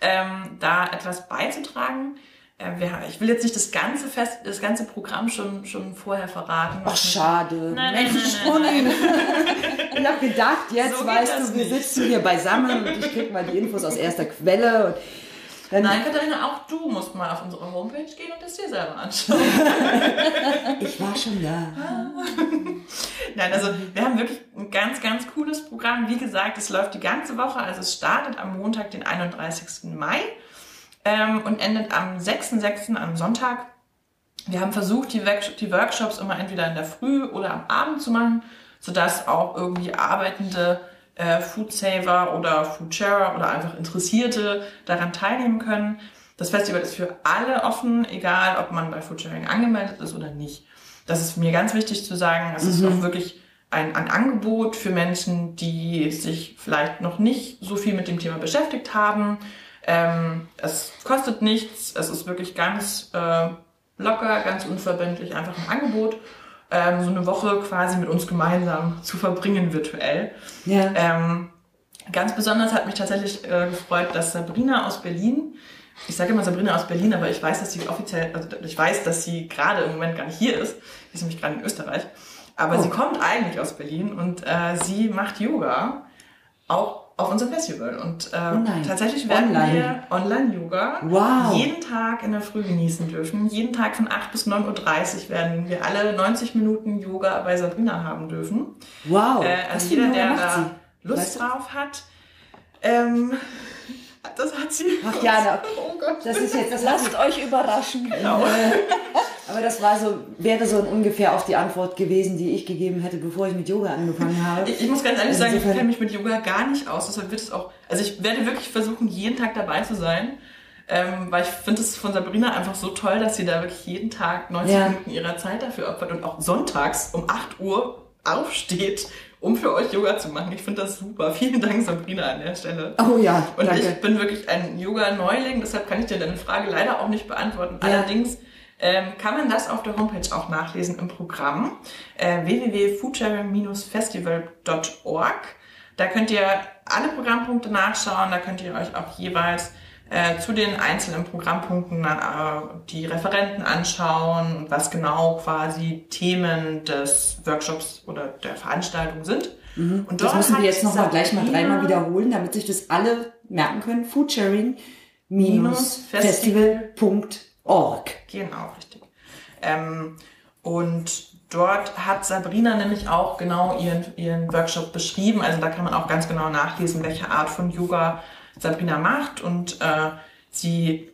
ähm, da etwas beizutragen. Äh, ich will jetzt nicht das ganze Fest, das ganze Programm schon, schon vorher verraten. Ach, schade. Nein, Mensch, nein, nein, nein, ich habe gedacht, jetzt so weißt du, wir sitzen hier beisammen und ich krieg mal die Infos aus erster Quelle. Und dann Nein, Katharina, auch du musst mal auf unsere Homepage gehen und das dir selber anschauen. ich war schon da. Nein, also wir haben wirklich ein ganz, ganz cooles Programm. Wie gesagt, es läuft die ganze Woche. Also es startet am Montag, den 31. Mai ähm, und endet am 6.6. am Sonntag. Wir haben versucht, die, die Workshops immer entweder in der Früh oder am Abend zu machen, sodass auch irgendwie arbeitende äh, Foodsaver oder Foodsharer oder einfach Interessierte daran teilnehmen können. Das Festival ist für alle offen, egal ob man bei Foodsharing angemeldet ist oder nicht. Das ist mir ganz wichtig zu sagen. Es mhm. ist auch wirklich ein, ein Angebot für Menschen, die sich vielleicht noch nicht so viel mit dem Thema beschäftigt haben. Ähm, es kostet nichts, es ist wirklich ganz äh, locker, ganz unverbindlich, einfach ein Angebot ähm, so eine Woche quasi mit uns gemeinsam zu verbringen virtuell. Ja. Ähm, Ganz besonders hat mich tatsächlich äh, gefreut, dass Sabrina aus Berlin, ich sage immer Sabrina aus Berlin, aber ich weiß, dass sie offiziell, also ich weiß, dass sie gerade im Moment gar nicht hier ist. Sie ist nämlich gerade in Österreich. Aber Oh. sie kommt eigentlich aus Berlin und äh, sie macht Yoga auch auf unserem Festival. Und äh, Oh tatsächlich werden Online. wir Online-Yoga Wow. jeden Tag in der Früh genießen dürfen. Jeden Tag von 8 bis 9.30 Uhr werden wir alle 90 Minuten Yoga bei Sabrina haben dürfen. Wow. Äh, also jeder, der da? Lust Weißt du? drauf hat, ähm, das hat sie. Ach ja, na, Oh Gott. das ist jetzt, das Lasst euch überraschen. Genau. Aber das war so, wäre so ungefähr auch die Antwort gewesen, die ich gegeben hätte, bevor ich mit Yoga angefangen habe. Ich, ich muss ganz ehrlich sagen, ich kenne mich mit Yoga gar nicht aus. Deshalb wird es auch, also ich werde wirklich versuchen, jeden Tag dabei zu sein. Ähm, weil ich finde es von Sabrina einfach so toll, dass sie da wirklich jeden Tag 90 Ja. Minuten ihrer Zeit dafür opfert und auch sonntags um 8 Uhr aufsteht, um für euch Yoga zu machen. Ich finde das super. Vielen Dank, Sabrina, an der Stelle. Oh ja, Und danke. ich bin wirklich ein Yoga-Neuling, deshalb kann ich dir deine Frage leider auch nicht beantworten. Ja. Allerdings ähm, kann man das auf der Homepage auch nachlesen im Programm äh, www.foodsharing-festival.org. Da könnt ihr alle Programmpunkte nachschauen, da könnt ihr euch auch jeweils äh, zu den einzelnen Programmpunkten dann, äh, die Referenten anschauen und was genau quasi Themen des Workshops oder der Veranstaltung sind. Und Mhm. Das dort müssen wir jetzt noch mal gleich mal dreimal wiederholen, damit sich das alle merken können. Foodsharing-festival.org. Genau, richtig. Ähm, und dort hat Sabrina nämlich auch genau ihren, ihren Workshop beschrieben. Also da kann man auch ganz genau nachlesen, welche Art von Yoga Sabrina macht. Und äh, sie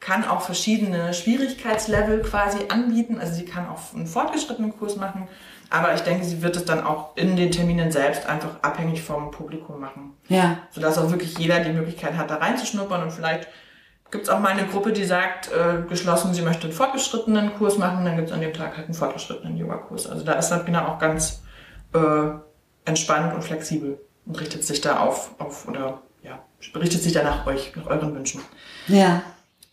kann auch verschiedene Schwierigkeitslevel quasi anbieten. Also sie kann auch einen fortgeschrittenen Kurs machen. Aber ich denke, sie wird es dann auch in den Terminen selbst einfach abhängig vom Publikum machen Ja, sodass auch wirklich jeder die Möglichkeit hat, da reinzuschnuppern und vielleicht gibt es auch mal eine Gruppe, die sagt, äh, geschlossen, sie möchte einen fortgeschrittenen Kurs machen, dann gibt es an dem Tag halt einen fortgeschrittenen Yoga-Kurs. Also da ist Sabrina auch ganz äh, entspannt und flexibel und richtet sich da auf, auf oder ja, richtet sich da nach euch, nach euren Wünschen. ja.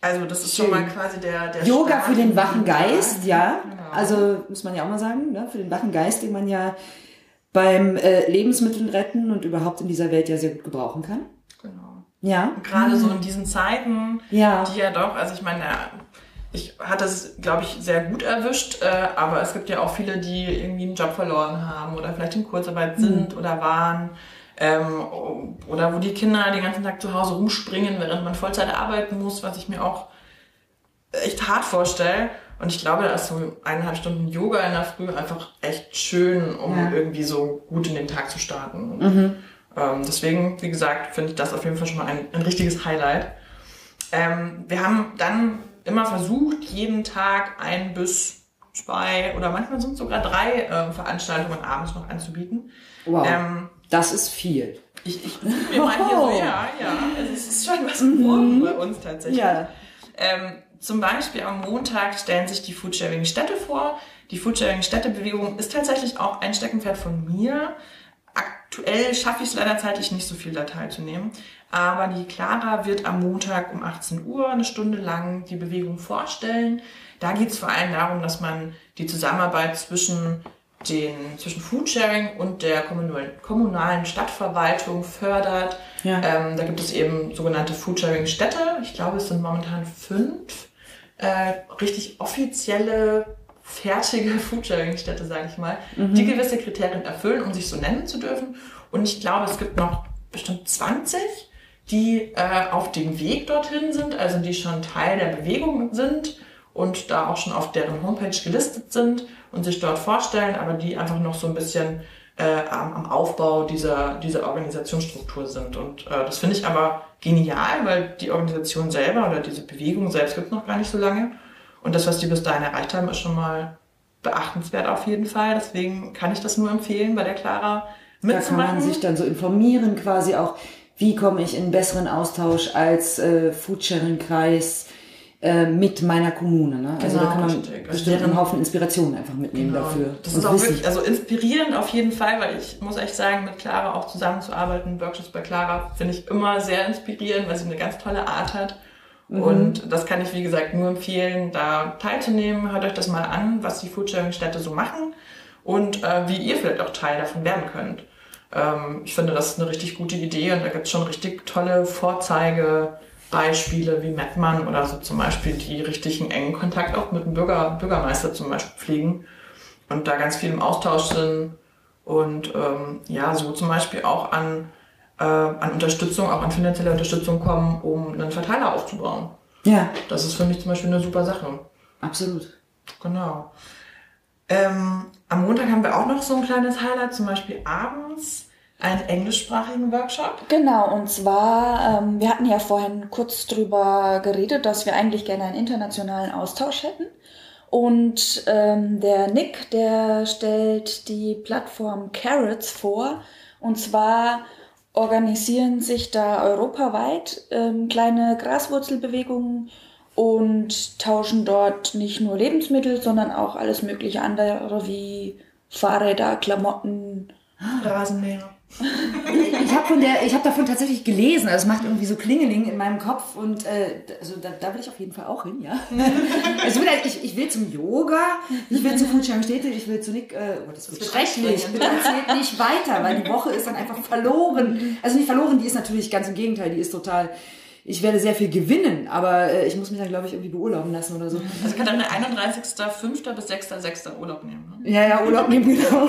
Also das ist Schön. schon mal quasi der, der Yoga Start für den wachen. Geist, ja. Genau. Also muss man ja auch mal sagen, ne? für den wachen Geist, den man ja beim äh, Lebensmitteln retten und überhaupt in dieser Welt ja sehr gut gebrauchen kann. Genau. Ja. Gerade so in diesen Zeiten, Ja. die ja doch, also ich meine, ich hatte es, glaube ich, sehr gut erwischt, äh, aber es gibt ja auch viele, die irgendwie einen Job verloren haben oder vielleicht in Kurzarbeit sind oder waren. Ähm, oder wo die Kinder den ganzen Tag zu Hause rumspringen, während man Vollzeit arbeiten muss, was ich mir auch echt hart vorstelle. Und ich glaube, da ist so eineinhalb Stunden Yoga in der Früh einfach echt schön, um Ja. irgendwie so gut in den Tag zu starten. Mhm. ähm, deswegen, wie gesagt, finde ich das auf jeden Fall schon mal ein, ein richtiges Highlight. Ähm, wir haben dann immer versucht, jeden Tag ein bis zwei oder manchmal sind sogar drei äh, Veranstaltungen abends noch anzubieten. Wow. Ähm, das ist viel. ich, ich mir mal hier so, ja, ja, also es ist schon was geworden bei uns tatsächlich. Ja. Ähm, zum Beispiel am Montag stellen sich die Foodsharing-Städte vor. Die Foodsharing-Städte-Bewegung ist tatsächlich auch ein Steckenpferd von mir. Aktuell schaffe ich es leider zeitlich nicht so viel da teilzunehmen. Aber die Clara wird am Montag um 18 Uhr eine Stunde lang die Bewegung vorstellen. Da geht es vor allem darum, dass man die Zusammenarbeit zwischen den, zwischen Foodsharing und der kommunalen, Stadtverwaltung fördert. Ja. Ähm, da gibt es eben sogenannte Foodsharing-Städte. Ich glaube, es sind momentan fünf äh, richtig offizielle, fertige Foodsharing-Städte, sage ich mal, die gewisse Kriterien erfüllen, um sich so nennen zu dürfen. Und ich glaube, es gibt noch bestimmt 20, die äh, auf dem Weg dorthin sind, also die schon Teil der Bewegung sind und da auch schon auf deren Homepage gelistet sind und sich dort vorstellen, aber die einfach noch so ein bisschen äh, am, am Aufbau dieser, dieser Organisationsstruktur sind. Und äh, das finde ich aber genial, weil die Organisation selber oder diese Bewegung selbst gibt noch gar nicht so lange. Und das, was die bis dahin erreicht haben, ist schon mal beachtenswert auf jeden Fall. Deswegen kann ich das nur empfehlen, bei der Clara Da kann mitzumachen. man sich dann so informieren, quasi auch, wie komme ich in besseren Austausch als äh, Foodsharing-Kreis äh, mit meiner Kommune. Ne? Also Genau, da kann man richtig. Also bestimmt einen Haufen Inspirationen einfach mitnehmen Genau. dafür. Das ist auch Wissen. wirklich, also inspirierend auf jeden Fall, weil ich muss echt sagen, mit Clara auch zusammenzuarbeiten, Workshops bei Clara, finde ich immer sehr inspirierend, weil sie eine ganz tolle Art hat. Mhm. Und das kann ich, wie gesagt, nur empfehlen, da teilzunehmen. Hört euch das mal an, was die Foodsharing-Städte so machen und äh, wie ihr vielleicht auch Teil davon werden könnt. Ähm, ich finde, das ist eine richtig gute Idee und da gibt es schon richtig tolle Vorzeigebeispiele wie Mettmann oder so zum Beispiel, die richtig einen engen Kontakt auch mit dem Bürger, Bürgermeister zum Beispiel pflegen und da ganz viel im Austausch sind und ähm, ja, so zum Beispiel auch an, äh, an Unterstützung, auch an finanzielle Unterstützung kommen, um einen Verteiler aufzubauen. Ja. Das ist für mich zum Beispiel eine super Sache. Absolut. Genau. Ähm, am Montag haben wir auch noch so ein kleines Highlight, zum Beispiel abends einen englischsprachigen Workshop. Genau, und zwar, ähm, wir hatten ja vorhin kurz drüber geredet, dass wir eigentlich gerne einen internationalen Austausch hätten. Und ähm, der Nick, der stellt die Plattform Carrots vor. Und zwar organisieren sich da europaweit ähm, kleine Graswurzelbewegungen und tauschen dort nicht nur Lebensmittel, sondern auch alles mögliche andere wie Fahrräder, Klamotten, Rasenmäher. Ich habe der, habe davon tatsächlich gelesen. Also es macht irgendwie so Klingeling in meinem Kopf und äh, also da, da will ich auf jeden Fall auch hin, ja. Also ich will, halt- ich, ich will zum Yoga, ich will zu Fujian Städte, ich will zu Nick. Äh, oh, das wird schrecklich. Bitte erzählt nicht weiter, weil die Woche ist dann einfach verloren. Also nicht verloren, die ist natürlich ganz im Gegenteil, die ist total. Ich werde sehr viel gewinnen, aber äh, ich muss mich dann, glaube ich, irgendwie beurlauben lassen oder so. Also kann dann 31.05. bis 6.06. Urlaub nehmen. Ne? Ja, ja, Urlaub nehmen, genau.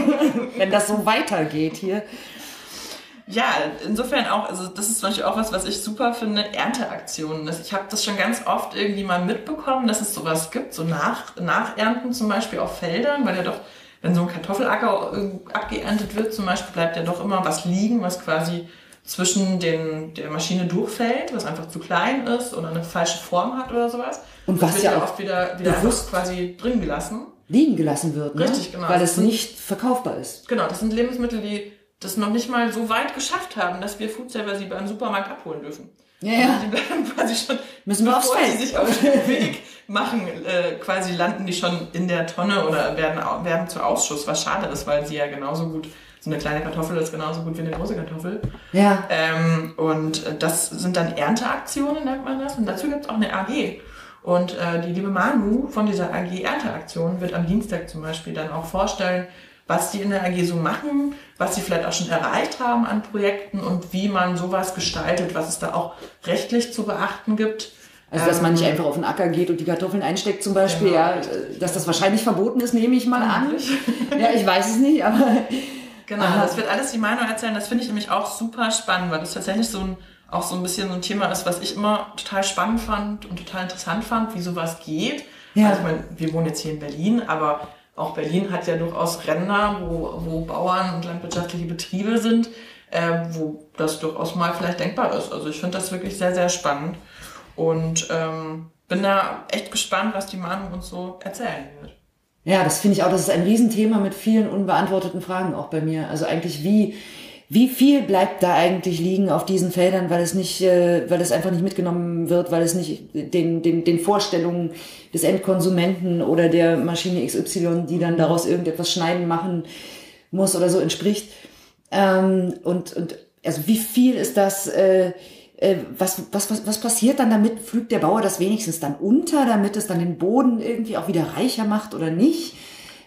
Wenn das so weitergeht hier. Ja, insofern auch, also das ist zum Beispiel auch was, was ich super finde, Ernteaktionen. Ich habe das schon ganz oft irgendwie mal mitbekommen, dass es sowas gibt, so nach, Nachernten zum Beispiel auf Feldern, weil ja doch, wenn so ein Kartoffelacker abgeerntet wird zum Beispiel, bleibt ja doch immer was liegen, was quasi zwischen den, der Maschine durchfällt, was einfach zu klein ist oder eine falsche Form hat oder sowas. Und das was wird ja auch oft wieder, wieder bewusst- quasi drin gelassen. liegen gelassen wird, ne? Richtig, genau. Weil es nicht verkaufbar ist. Genau, das sind Lebensmittel, die das noch nicht mal so weit geschafft haben, dass wir Foodserver sie beim Supermarkt abholen dürfen. Ja, ja. Die bleiben quasi schon, Müssen wir bevor sie sich auf den Weg machen, äh, quasi landen die schon in der Tonne oder werden, werden zu Ausschuss, was schade ist, weil sie ja genauso gut, so eine kleine Kartoffel ist genauso gut wie eine große Kartoffel. Ja. Ähm, und äh, das sind dann Ernteaktionen, nennt man das. Und dazu gibt es auch eine AG. Und äh, die liebe Manu von dieser AG Ernteaktion wird am Dienstag zum Beispiel dann auch vorstellen, was die in der AG so machen, was sie vielleicht auch schon erreicht haben an Projekten und wie man sowas gestaltet, was es da auch rechtlich zu beachten gibt. Also, dass man Ähm, nicht einfach auf den Acker geht und die Kartoffeln einsteckt zum Beispiel, Genau, ja, dass das wahrscheinlich verboten ist, nehme ich mal an. Ja, ich weiß es nicht, aber Genau, Aha. das wird alles die Meinung erzählen. Das finde ich nämlich auch super spannend, weil das tatsächlich so ein, auch so ein bisschen so ein Thema ist, was ich immer total spannend fand und total interessant fand, wie sowas geht. Ja. Also ich meine, wir wohnen jetzt hier in Berlin, aber auch Berlin hat ja durchaus Ränder, wo, wo Bauern und landwirtschaftliche Betriebe sind, äh, wo das durchaus mal vielleicht denkbar ist. Also ich finde das wirklich sehr, sehr spannend und ähm, bin da echt gespannt, was die Manu uns so erzählen wird. ja, das finde ich auch, das ist ein Riesenthema mit vielen unbeantworteten Fragen auch bei mir. Also eigentlich wie, wie viel bleibt da eigentlich liegen auf diesen Feldern, weil es nicht, äh, weil es einfach nicht mitgenommen wird, weil es nicht den, den, den Vorstellungen des Endkonsumenten oder der Maschine XY, die dann daraus irgendetwas schneiden machen muss oder so entspricht. Ähm, und, und also wie viel ist das, äh, äh, was, was, was, was passiert dann damit? Pflügt der Bauer das wenigstens dann unter, damit es dann den Boden irgendwie auch wieder reicher macht oder nicht?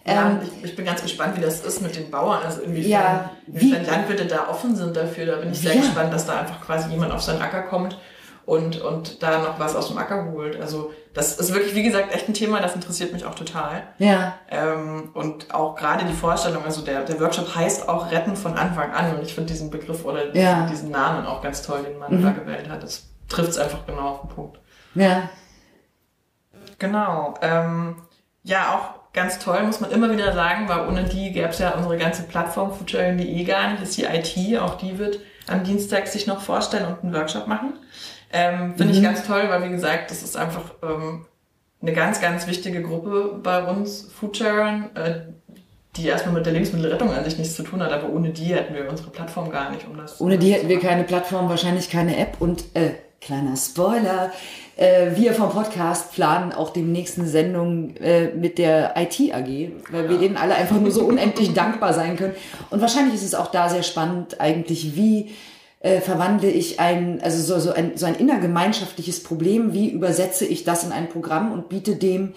Ja, Ähm, ich, ich bin ganz gespannt, wie das ist mit den Bauern. Also inwiefern, Ja, wie- inwiefern Landwirte da offen sind dafür. Da bin ich sehr Ja. gespannt, dass da einfach quasi jemand auf seinen Acker kommt und, und da noch was aus dem Acker holt. Also das ist wirklich, wie gesagt, echt ein Thema, das interessiert mich auch total. ja, Ähm, und auch gerade die Vorstellung, also der, der Workshop heißt auch Retten von Anfang an. Und ich finde diesen Begriff oder diesen, Ja. Mhm. diesen Namen auch ganz toll, den man da gewählt hat. Das trifft es einfach genau auf den Punkt. ja, Genau. Ähm, ja, auch ganz toll, muss man immer wieder sagen, weil ohne die gäbe es ja unsere ganze Plattform Foodsharing.de gar nicht. Ist die IT, auch die wird am Dienstag sich noch vorstellen und einen Workshop machen. Ähm, Finde ich ganz toll, weil wie gesagt, das ist einfach ähm, eine ganz, ganz wichtige Gruppe bei uns, Foodsharing, äh, die erstmal mit der Lebensmittelrettung an sich nichts zu tun hat, aber ohne die hätten wir unsere Plattform gar nicht, um das ohne die hätten wir keine Plattform, wahrscheinlich keine App. Und äh, kleiner Spoiler, äh, wir vom Podcast planen auch demnächst eine Sendung äh, mit der IT AG, weil wir denen alle einfach nur so unendlich dankbar sein können. Und wahrscheinlich ist es auch da sehr spannend eigentlich, wie äh, verwandle ich ein, also so, so, ein, so ein innergemeinschaftliches Problem, wie übersetze ich das in ein Programm und biete dem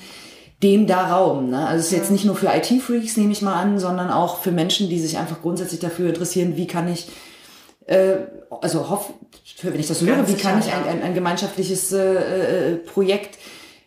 dem da Raum. Ne? Also es ist jetzt nicht nur für IT-Freaks, nehme ich mal an, sondern auch für Menschen, die sich einfach grundsätzlich dafür interessieren, wie kann ich, äh, also hoff, wenn ich das höre, wie kann ich ein, ein, ein gemeinschaftliches äh, äh, Projekt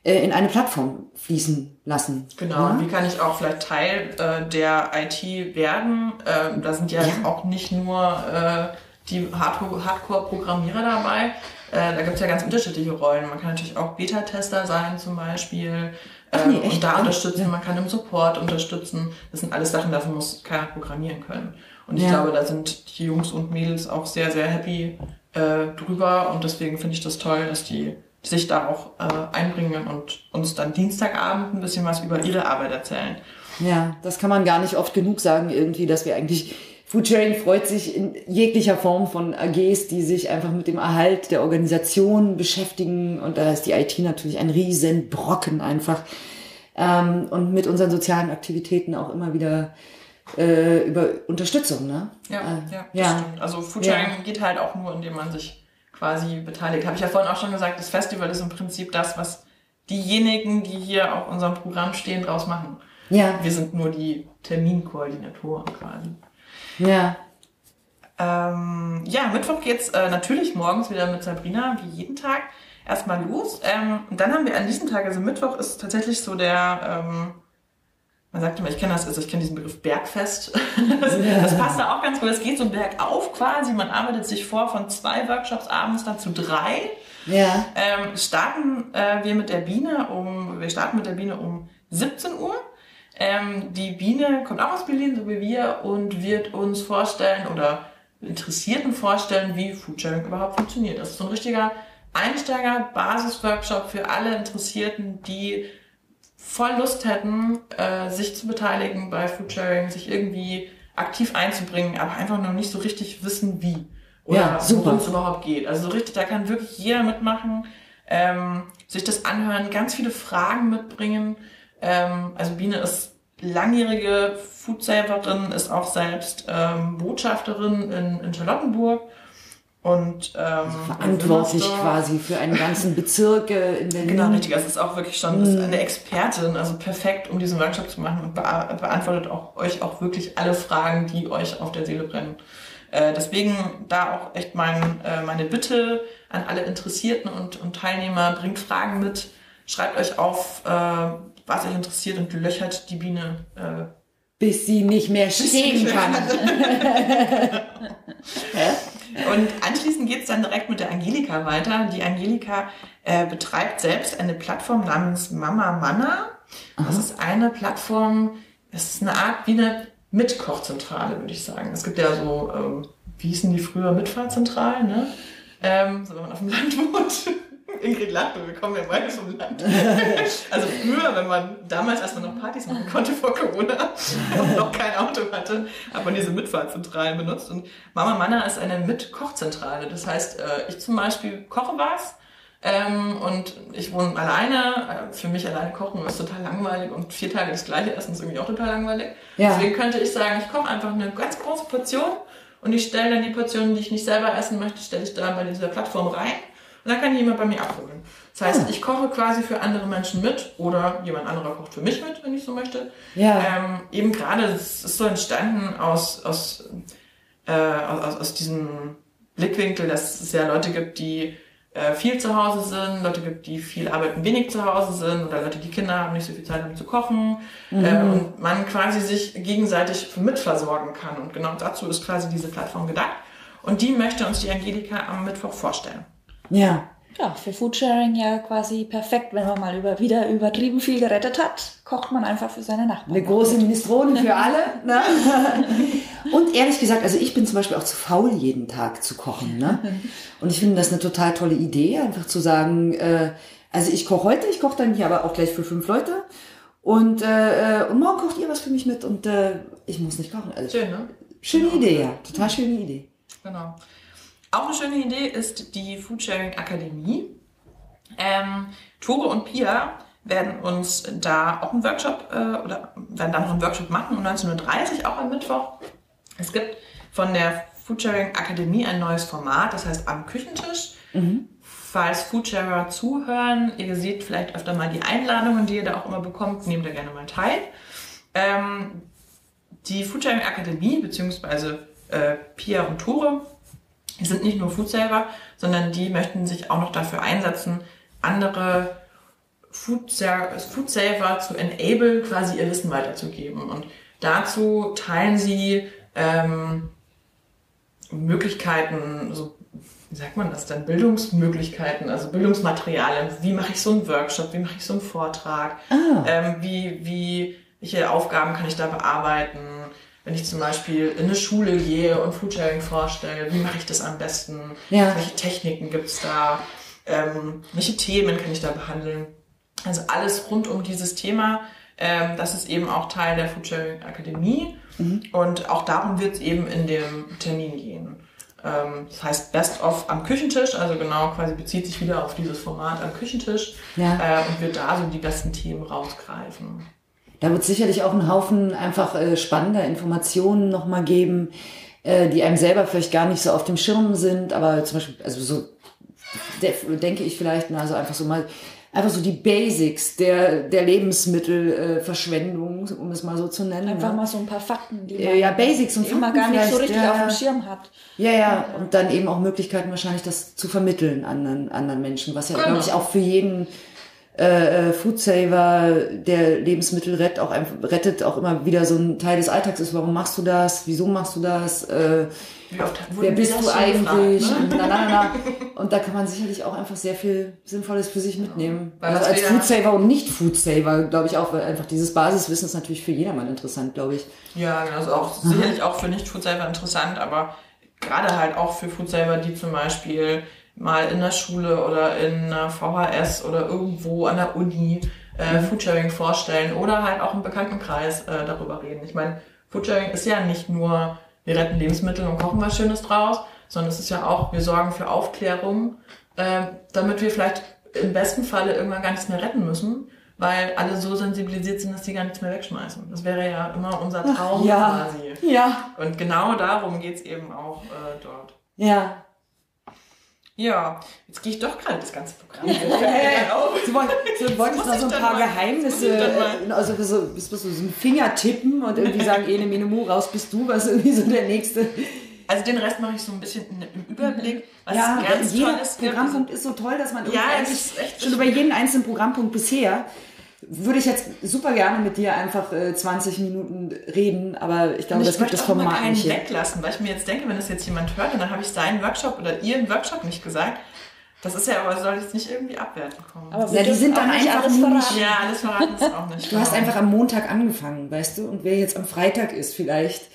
äh, in eine Plattform fließen lassen. Genau, und wie kann ich auch vielleicht Teil äh, der IT werden? Ähm, da sind ja, Ja. auch nicht nur äh, die Hardcore- Hardcore-Programmierer dabei. Äh, da gibt es ja ganz unterschiedliche Rollen. Man kann natürlich auch Beta-Tester sein zum Beispiel. Nee, ähm, echt? und da unterstützen, ja. man kann im Support unterstützen. Das sind alles Sachen, dafür muss keiner programmieren können. Und ich Ja. glaube, da sind die Jungs und Mädels auch sehr, sehr happy äh, drüber. Und deswegen finde ich das toll, dass die sich da auch äh, einbringen und uns dann Dienstagabend ein bisschen was über ihre Arbeit erzählen. Ja, das kann man gar nicht oft genug sagen, irgendwie, dass wir eigentlich, Foodsharing freut sich in jeglicher Form von AGs, die sich einfach mit dem Erhalt der Organisation beschäftigen. Und da ist die IT natürlich ein riesen Brocken einfach. Ähm, und mit unseren sozialen Aktivitäten auch immer wieder äh, über Unterstützung, ne? Ja, Äh, ja, das ja. stimmt. Also Foodsharing geht halt auch nur, indem man sich quasi beteiligt. Habe ich ja vorhin auch schon gesagt, das Festival ist im Prinzip das, was diejenigen, die hier auf unserem Programm stehen, draus machen. Ja, Wir sind nur die Terminkoordinatoren quasi. ja. Ähm, ja, Mittwoch geht's äh, natürlich morgens wieder mit Sabrina, wie jeden Tag, erstmal los. Ähm, und dann haben wir an diesem Tag, also Mittwoch ist tatsächlich so der, ähm, man sagt immer, ich kenne das, also ich kenne diesen Begriff Bergfest. das, das passt da auch ganz gut. Es geht so bergauf quasi. Man arbeitet sich vor von zwei Workshops abends dann zu drei. Ja, Ähm, starten äh, wir mit der Biene um, wir starten mit der Biene um 17 Uhr. Ähm, die Biene kommt auch aus Berlin, so wie wir, und wird uns vorstellen oder Interessierten vorstellen, wie Foodsharing überhaupt funktioniert. Das ist so ein richtiger Einsteiger-Basis-Workshop für alle Interessierten, die voll Lust hätten, äh, sich zu beteiligen bei Foodsharing, sich irgendwie aktiv einzubringen, aber einfach noch nicht so richtig wissen, wie. Oder Ja, worum es überhaupt geht. Also so richtig, da kann wirklich jeder mitmachen, ähm, sich das anhören, ganz viele Fragen mitbringen. Ähm, also Biene ist langjährige Foodsaverin, ist auch selbst ähm, Botschafterin in, in Charlottenburg und ähm, verantwortlich in Wilmersdorf. quasi für einen ganzen Bezirk äh, in Berlin. Genau, richtig. Also es ist auch wirklich schon ist eine Expertin, also perfekt, um diesen Workshop zu machen und bea- beantwortet auch euch auch wirklich alle Fragen, die euch auf der Seele brennen. Äh, deswegen da auch echt mein, äh, meine Bitte an alle Interessierten und, und Teilnehmer, bringt Fragen mit, schreibt euch auf, äh, was euch interessiert und löchert die Biene. Äh, Bis sie nicht mehr stehen kann. Und anschließend geht's dann direkt mit der Angelika weiter. Die Angelika äh, betreibt selbst eine Plattform namens Mama Manna. Das ist eine Plattform, das ist eine Art wie eine Mitkochzentrale, würde ich sagen. Es gibt ja so, ähm, wie hießen die früher, Mitfahrzentralen, ne? Ähm, so wenn man auf dem Land wohnt. Ingrid lacht, und wir kommen ja beide vom Land. also früher, wenn man damals, als man noch Partys machen konnte vor Corona und noch kein Auto hatte, hat man diese Mitfahrzentralen benutzt. Und Mama Manna ist eine Mitkochzentrale. Das heißt, äh, ich zum Beispiel koche was ähm, und ich wohne alleine. Äh, Für mich alleine kochen ist total langweilig und vier Tage das gleiche essen ist irgendwie auch total langweilig. Ja. Deswegen könnte ich sagen, ich koche einfach eine ganz große Portion und ich stelle dann die Portionen, die ich nicht selber essen möchte, stelle ich da bei dieser Plattform rein. Und dann kann jemand bei mir abholen. Das heißt, ich koche quasi für andere Menschen mit oder jemand anderer kocht für mich mit, wenn ich so möchte. Ja. Ähm, eben gerade, es ist so entstanden aus, aus, äh, aus, aus- diesem Blickwinkel, dass es ja Leute gibt, die äh, viel zu Hause sind, Leute gibt, die viel arbeiten, wenig zu Hause sind oder Leute, die Kinder haben, nicht so viel Zeit haben zu kochen äh, und man quasi sich gegenseitig mitversorgen kann. Und genau dazu ist quasi diese Plattform gedacht. Und die möchte uns die Angelika am Mittwoch vorstellen. Ja. Ja, für Foodsharing ja quasi perfekt, wenn man mal über, wieder übertrieben viel gerettet hat, kocht man einfach für seine Nachbarn. Eine große Minestrone für alle. Ne? Und ehrlich gesagt, also ich bin zum Beispiel auch zu faul, jeden Tag zu kochen. Ne? Und ich finde das eine total tolle Idee, einfach zu sagen, äh, also ich koche heute, ich koche dann hier aber auch gleich für fünf Leute. Und, äh, äh, und morgen kocht ihr was für mich mit und äh, ich muss nicht kochen. Also, Schön, ne? schöne Idee, ja. Total schöne Idee. Genau. Auch eine schöne Idee ist die Foodsharing Akademie. Ähm, Tore und Pia werden uns da auch einen Workshop äh, oder werden da noch einen Workshop machen um 19.30 Uhr auch am Mittwoch. Es gibt von der Foodsharing Akademie ein neues Format, das heißt am Küchentisch. falls Foodsharer zuhören, ihr seht vielleicht öfter mal die Einladungen, die ihr da auch immer bekommt, nehmt da gerne mal teil. Ähm, die Foodsharing Akademie, beziehungsweise äh, Pia und Tore, die sind nicht nur Foodsaver, sondern die möchten sich auch noch dafür einsetzen, andere Foodsaver zu enable, quasi ihr Wissen weiterzugeben. Und dazu teilen sie ähm, Möglichkeiten, so wie sagt man das denn, Bildungsmöglichkeiten, also Bildungsmaterialien. Wie mache ich so einen Workshop, wie mache ich so einen Vortrag, ah. ähm, wie, wie, welche Aufgaben kann ich da bearbeiten, wenn ich zum Beispiel in eine Schule gehe und Foodsharing vorstelle, wie mache ich das am besten, ja. welche Techniken gibt's da, ähm, welche Themen kann ich da behandeln. Also alles rund um dieses Thema. Ähm, das ist eben auch Teil der Foodsharing Akademie. Mhm. Und auch darum wird es eben in dem Termin gehen. Ähm, das heißt Best of am Küchentisch, also genau quasi bezieht sich wieder auf dieses Format am Küchentisch ja. äh, und wird da so die besten Themen rausgreifen. Da wird sicherlich auch einen Haufen einfach äh, spannender Informationen nochmal geben, äh, die einem selber vielleicht gar nicht so auf dem Schirm sind, aber zum Beispiel, also so denke ich vielleicht, also einfach so mal einfach so die Basics der, der Lebensmittelverschwendung, äh, um es mal so zu nennen. Einfach ja. mal so ein paar Fakten, die man, ja, Basics und die man gar nicht so richtig ja, auf dem Schirm hat. Ja, ja, ja, und dann eben auch Möglichkeiten wahrscheinlich, das zu vermitteln anderen, anderen Menschen, was ja, genau. glaube ich, auch für jeden äh, äh, Foodsaver, der Lebensmittel rettet auch, rettet auch immer wieder so ein Teil des Alltags ist. Warum machst du das? Wieso machst du das? Äh, wer bist du eigentlich? Gefragt, ne? na, na, na, Und da kann man sicherlich auch einfach sehr viel Sinnvolles für sich mitnehmen. Weil also als Foodsaver und nicht Foodsaver, glaube ich auch, weil einfach dieses Basiswissen ist natürlich für jedermann interessant, glaube ich. Ja, genau, also auch sicherlich auch für nicht Foodsaver interessant, aber gerade halt auch für Foodsaver, die zum Beispiel mal in der Schule oder in einer VHS oder irgendwo an der Uni äh, mhm. Foodsharing vorstellen oder halt auch im Bekanntenkreis äh, darüber reden. Ich meine, Foodsharing ist ja nicht nur, wir retten Lebensmittel und kochen was Schönes draus, sondern es ist ja auch, wir sorgen für Aufklärung, äh, damit wir vielleicht im besten Falle irgendwann gar nichts mehr retten müssen, weil alle so sensibilisiert sind, dass sie gar nichts mehr wegschmeißen. Das wäre ja immer unser Traum Ach, ja. quasi. Ja. Und genau darum geht's eben auch äh, dort. Ja, ja, jetzt gehe ich doch gerade das ganze Programm. Sie wollen, Sie wollen jetzt noch so ein paar Geheimnisse, äh, also so, so, so ein Finger tippen und irgendwie sagen, Ene Mene Mu, raus bist du, was irgendwie so der nächste. Also den Rest mache ich so ein bisschen im Überblick. Was ja, ganz jeder Programmpunkt ist so toll, dass man ja, schon über jeden einzelnen Programmpunkt bisher würde ich jetzt super gerne mit dir einfach äh, 20 Minuten reden, aber ich glaube, das gibt das Format keinen nicht. weglassen, weil ich mir jetzt denke, wenn das jetzt jemand hört, dann habe ich seinen Workshop oder ihren Workshop nicht gesagt. Das ist ja aber, soll jetzt nicht irgendwie abwerten kommen. Aber ja, die sind dann einfach alles verraten. Ja, alles verraten ist auch nicht. Du hast einfach am Montag angefangen, weißt du? Und wer jetzt am Freitag ist vielleicht,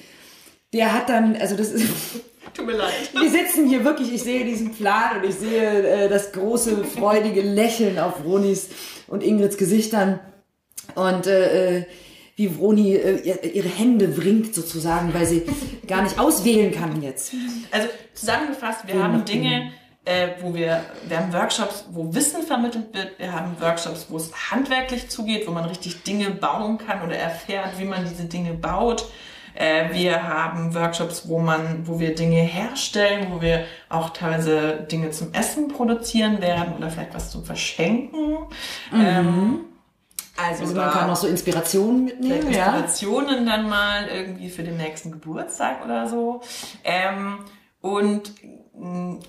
der hat dann, also das ist... Tut mir leid. Wir sitzen hier wirklich, ich sehe diesen Plan und ich sehe äh, das große, freudige Lächeln auf Ronis und Ingrids Gesichtern und äh, äh wie Vroni äh, ihre Hände wringt sozusagen, weil sie gar nicht auswählen kann jetzt. Also zusammengefasst, wir haben Dinge, äh, wo wir, wir haben Workshops, wo Wissen vermittelt wird, wir haben Workshops, wo es handwerklich zugeht, wo man richtig Dinge bauen kann oder erfährt, wie man diese Dinge baut. Äh, wir haben Workshops, wo man, wo wir Dinge herstellen, wo wir auch teilweise Dinge zum Essen produzieren werden oder vielleicht was zum Verschenken. Mhm. Ähm, also, also man kann auch so Inspirationen mitnehmen. Inspirationen ja? dann mal irgendwie für den nächsten Geburtstag oder so. Ähm, und mh, mm,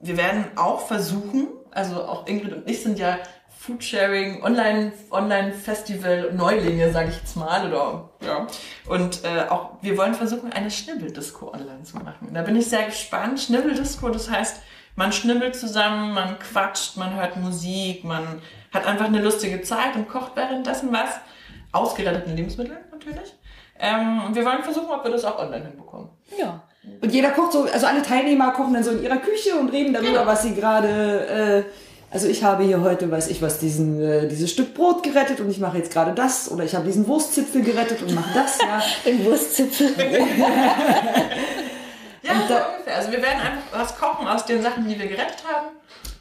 wir werden auch versuchen, also auch Ingrid und ich sind ja Foodsharing, Online, Online Festival Neulinge, sage ich jetzt mal, oder ja. Und äh, auch wir wollen versuchen, eine Schnibbeldisco online zu machen. Da bin ich sehr gespannt. Schnibbeldisco, das heißt, man schnibbelt zusammen, man quatscht, man hört Musik, man hat einfach eine lustige Zeit und kocht währenddessen was. Ausgeretteten Lebensmitteln natürlich. Ähm, und wir wollen versuchen, ob wir das auch online hinbekommen. Ja. Und jeder kocht so, also alle Teilnehmer kochen dann so in ihrer Küche und reden darüber, genau. was sie gerade, äh, also ich habe hier heute, weiß ich was, diesen, äh, dieses Stück Brot gerettet und ich mache jetzt gerade das. Oder ich habe diesen Wurstzipfel gerettet und mache das, ja. Den Wurstzipfel. ja, so ungefähr. Also wir werden einfach was kochen aus den Sachen, die wir gerettet haben.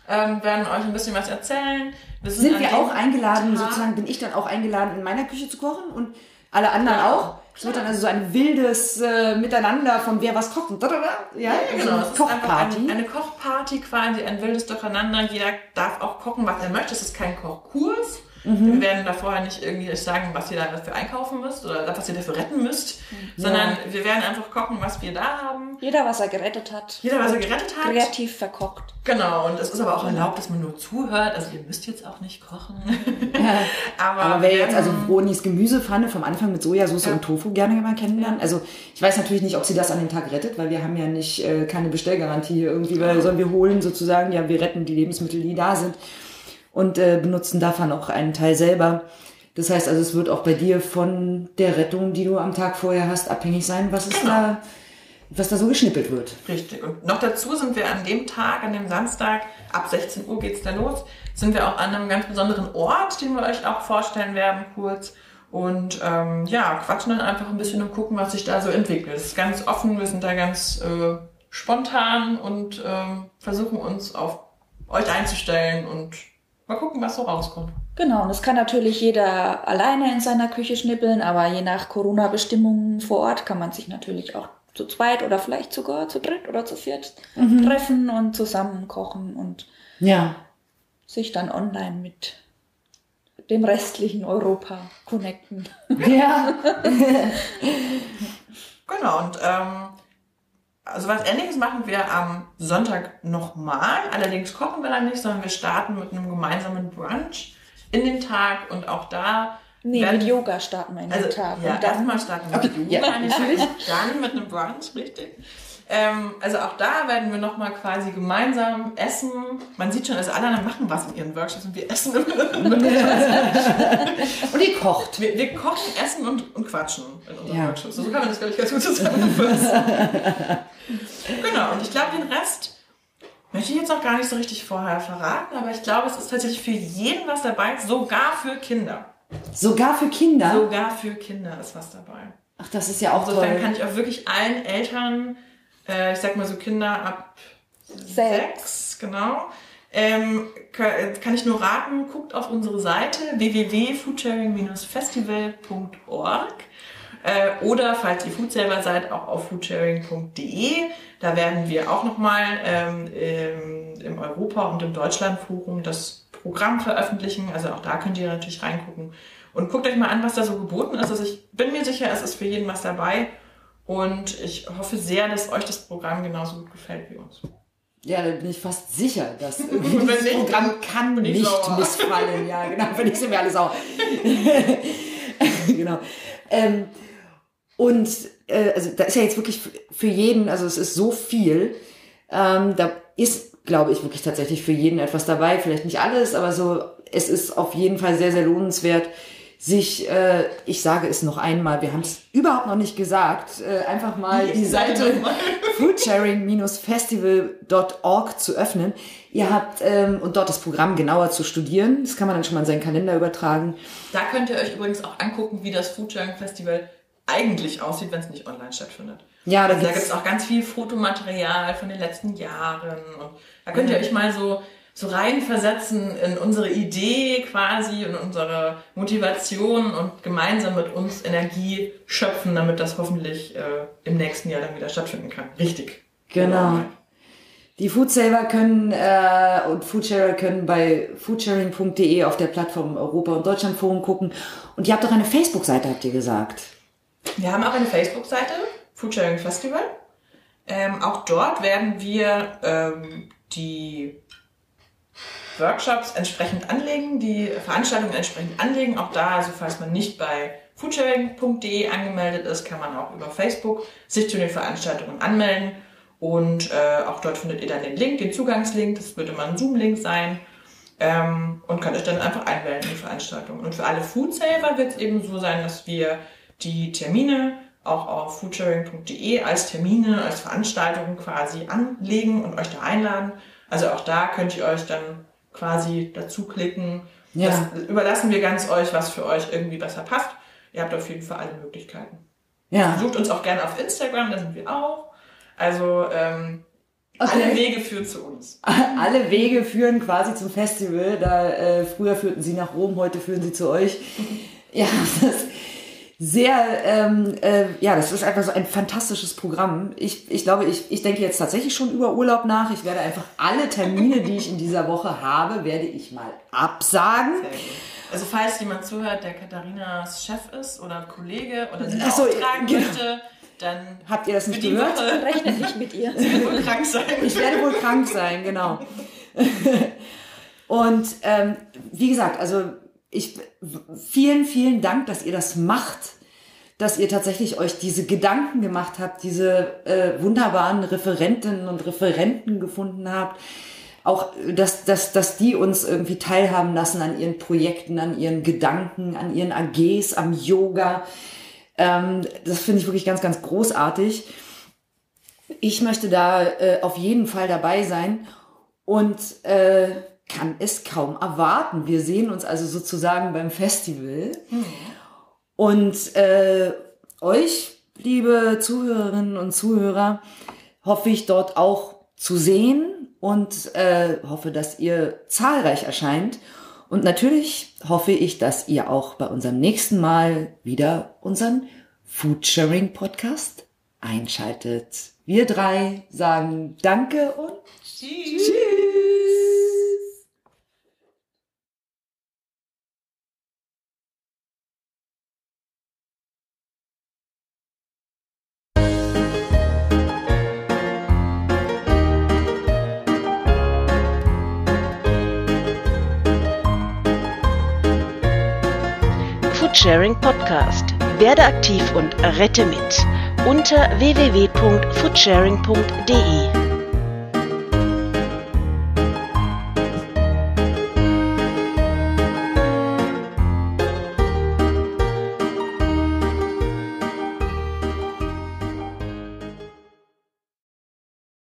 Ähm, werden euch ein bisschen was erzählen. Wir sind, sind wir auch eingeladen, Tag. sozusagen bin ich dann auch eingeladen, in meiner Küche zu kochen und Alle anderen auch? Es wird dann also so ein wildes äh, Miteinander von wer was kocht. Und da, da, da, ja, Ja, so genau. eine ist einfach Kochparty. eine, eine Kochparty quasi, ein wildes Durcheinander. Jeder darf auch kochen, was er möchte. Es ist kein Kochkurs. Mhm. Wir werden da vorher nicht irgendwie euch sagen, was ihr dafür einkaufen müsst oder was ihr dafür retten müsst, sondern wir werden einfach kochen, was wir da haben. Jeder, was er gerettet hat. Jeder, was er gerettet hat. Kreativ verkocht. Genau, und es ist aber auch erlaubt, dass man nur zuhört. Also ihr müsst jetzt auch nicht kochen. aber Aber wer jetzt also Bronis Gemüsepfanne vom Anfang mit Sojasauce und Tofu gerne mal kennenlernen. Also ich weiß natürlich nicht, ob sie das an dem Tag rettet, weil wir haben ja nicht äh, keine Bestellgarantie irgendwie, weil sollen wir holen sozusagen, ja, wir retten die Lebensmittel, die da sind und äh, benutzen davon auch einen Teil selber. Das heißt also, es wird auch bei dir von der Rettung, die du am Tag vorher hast, abhängig sein, was es Genau. da, was da so geschnippelt wird. Richtig. Und noch dazu sind wir an dem Tag, an dem Samstag, ab 16 Uhr geht's da los, sind wir auch an einem ganz besonderen Ort, den wir euch auch vorstellen werden kurz. Und ähm, ja, quatschen dann einfach ein bisschen und gucken, was sich da so entwickelt. Es ist ganz offen, wir sind da ganz äh, spontan und ähm, versuchen uns auf euch einzustellen und mal gucken, was so rauskommt. Genau, und das kann natürlich jeder alleine in seiner Küche schnippeln, aber je nach Corona-Bestimmungen vor Ort kann man sich natürlich auch zu zweit oder vielleicht sogar zu dritt oder zu viert treffen und zusammen kochen und Ja. sich dann online mit dem restlichen Europa connecten. Ja. Genau, und ähm, also was ähnliches machen wir am Sonntag nochmal. Allerdings kochen wir dann nicht, sondern wir starten mit einem gemeinsamen Brunch in den Tag und auch da. Nee, werden- mit Yoga starten wir in den Also, Tag. ja, erstmal starten wir Okay, mit ja, Yoga Tag, natürlich. dann mit einem Brunch, richtig. Ähm, also auch da werden wir nochmal quasi gemeinsam essen. Man sieht schon, also alle anderen machen was in ihren Workshops und wir essen immer. Und ihr kocht. Wir, wir kochen, essen und, und quatschen in unseren Ja. Workshops. So kann man das, glaube ich, ganz gut zusammenfassen. genau, und ich glaube, den Rest möchte ich jetzt noch gar nicht so richtig vorher verraten, aber ich glaube, es ist tatsächlich für jeden was dabei, sogar für Kinder. Sogar für Kinder. Sogar für Kinder ist was dabei. Ach, das ist ja auch Insofern toll. kann ich auch wirklich allen Eltern, äh, ich sag mal so Kinder ab Sechs. sechs, genau, ähm, ka- kann ich nur raten, guckt auf unsere Seite www.foodsharing-festival.org äh, oder falls ihr Food selber seid, auch auf foodsharing.de. Da werden wir auch nochmal ähm, im, im Europa- und im Deutschlandforum das Programm veröffentlichen. Also auch da könnt ihr natürlich reingucken. Und guckt euch mal an, was da so geboten ist. Also ich bin mir sicher, es ist für jeden was dabei. Und ich hoffe sehr, dass euch das Programm genauso gut gefällt wie uns. Ja, da bin ich fast sicher, dass dieses nicht, Programm kann nicht sauer. missfallen. Ja, genau, wenn ich sind wir alle sauer. genau. Ähm, und äh, also da ist ja jetzt wirklich für jeden, also es ist so viel. Ähm, da ist, glaube ich, wirklich tatsächlich für jeden etwas dabei. Vielleicht nicht alles, aber so, es ist auf jeden Fall sehr, sehr lohnenswert, sich, äh, ich sage es noch einmal, wir haben es überhaupt noch nicht gesagt, äh, einfach mal die Seite foodsharing-festival.org zu öffnen. Ihr habt, ähm, und dort das Programm genauer zu studieren. Das kann man dann schon mal in seinen Kalender übertragen. Da könnt ihr euch übrigens auch angucken, wie das Foodsharing Festival eigentlich aussieht, wenn es nicht online stattfindet. Ja, da also da gibt es auch ganz viel Fotomaterial von den letzten Jahren. Und da könnt ihr euch mal so, so reinversetzen in unsere Idee quasi und unsere Motivation und gemeinsam mit uns Energie schöpfen, damit das hoffentlich äh, im nächsten Jahr dann wieder stattfinden kann. Richtig. Genau. Die Foodsaver können äh, und Foodsharer können bei foodsharing.de auf der Plattform Europa und Deutschland Forum gucken. Und ihr habt doch eine Facebook-Seite, habt ihr gesagt. Wir haben auch eine Facebook-Seite, Foodsharing Festival. Ähm, auch dort werden wir ähm, die Workshops entsprechend anlegen, die Veranstaltungen entsprechend anlegen. Auch da, also falls man nicht bei foodsharing.de angemeldet ist, kann man auch über Facebook sich zu den Veranstaltungen anmelden. Und äh, auch dort findet ihr dann den Link, den Zugangslink. Das würde mal ein Zoom-Link sein. Ähm, und könnt euch dann einfach einwählen in die Veranstaltung. Und für alle Foodsaver wird es eben so sein, dass wir die Termine auch auf foodsharing.de als Termine, als Veranstaltungen quasi anlegen und euch da einladen. Also auch da könnt ihr euch dann quasi dazu klicken. Ja. Das überlassen wir ganz euch, was für euch irgendwie besser passt. Ihr habt auf jeden Fall alle Möglichkeiten. Ja. Besucht uns auch gerne auf Instagram, da sind wir auch. Also ähm, Okay. alle Wege führen zu uns. Alle Wege führen quasi zum Festival. Da äh, früher führten sie nach Rom, heute führen sie zu euch. Ja, das, sehr, ähm, äh, ja, das ist einfach so ein fantastisches Programm. Ich, ich glaube, ich, ich denke jetzt tatsächlich schon über Urlaub nach. Ich werde einfach alle Termine, die ich in dieser Woche habe, werde ich mal absagen. Also falls jemand zuhört, der Katharinas Chef ist oder Kollege oder sie so, beauftragen genau. möchte, dann Habt ihr das nicht gehört? Woche Rechnet nicht mit ihr. sie wird wohl krank sein. Ich werde wohl krank sein, genau. Und ähm, wie gesagt, also ich vielen, vielen Dank, dass ihr das macht, dass ihr tatsächlich euch diese Gedanken gemacht habt, diese äh, wunderbaren Referentinnen und Referenten gefunden habt. Auch, dass, dass, dass die uns irgendwie teilhaben lassen an ihren Projekten, an ihren Gedanken, an ihren AGs, am Yoga. Ähm, das finde ich wirklich ganz, ganz großartig. Ich möchte da äh, auf jeden Fall dabei sein und äh, kann es kaum erwarten. Wir sehen uns also sozusagen beim Festival. Und äh, euch, liebe Zuhörerinnen und Zuhörer, hoffe ich dort auch zu sehen und äh, hoffe, dass ihr zahlreich erscheint. Und natürlich hoffe ich, dass ihr auch bei unserem nächsten Mal wieder unseren Foodsharing Podcast einschaltet. Wir drei sagen Danke und Tschüss. Foodsharing Podcast. Werde aktiv und rette mit unter www.foodsharing.de.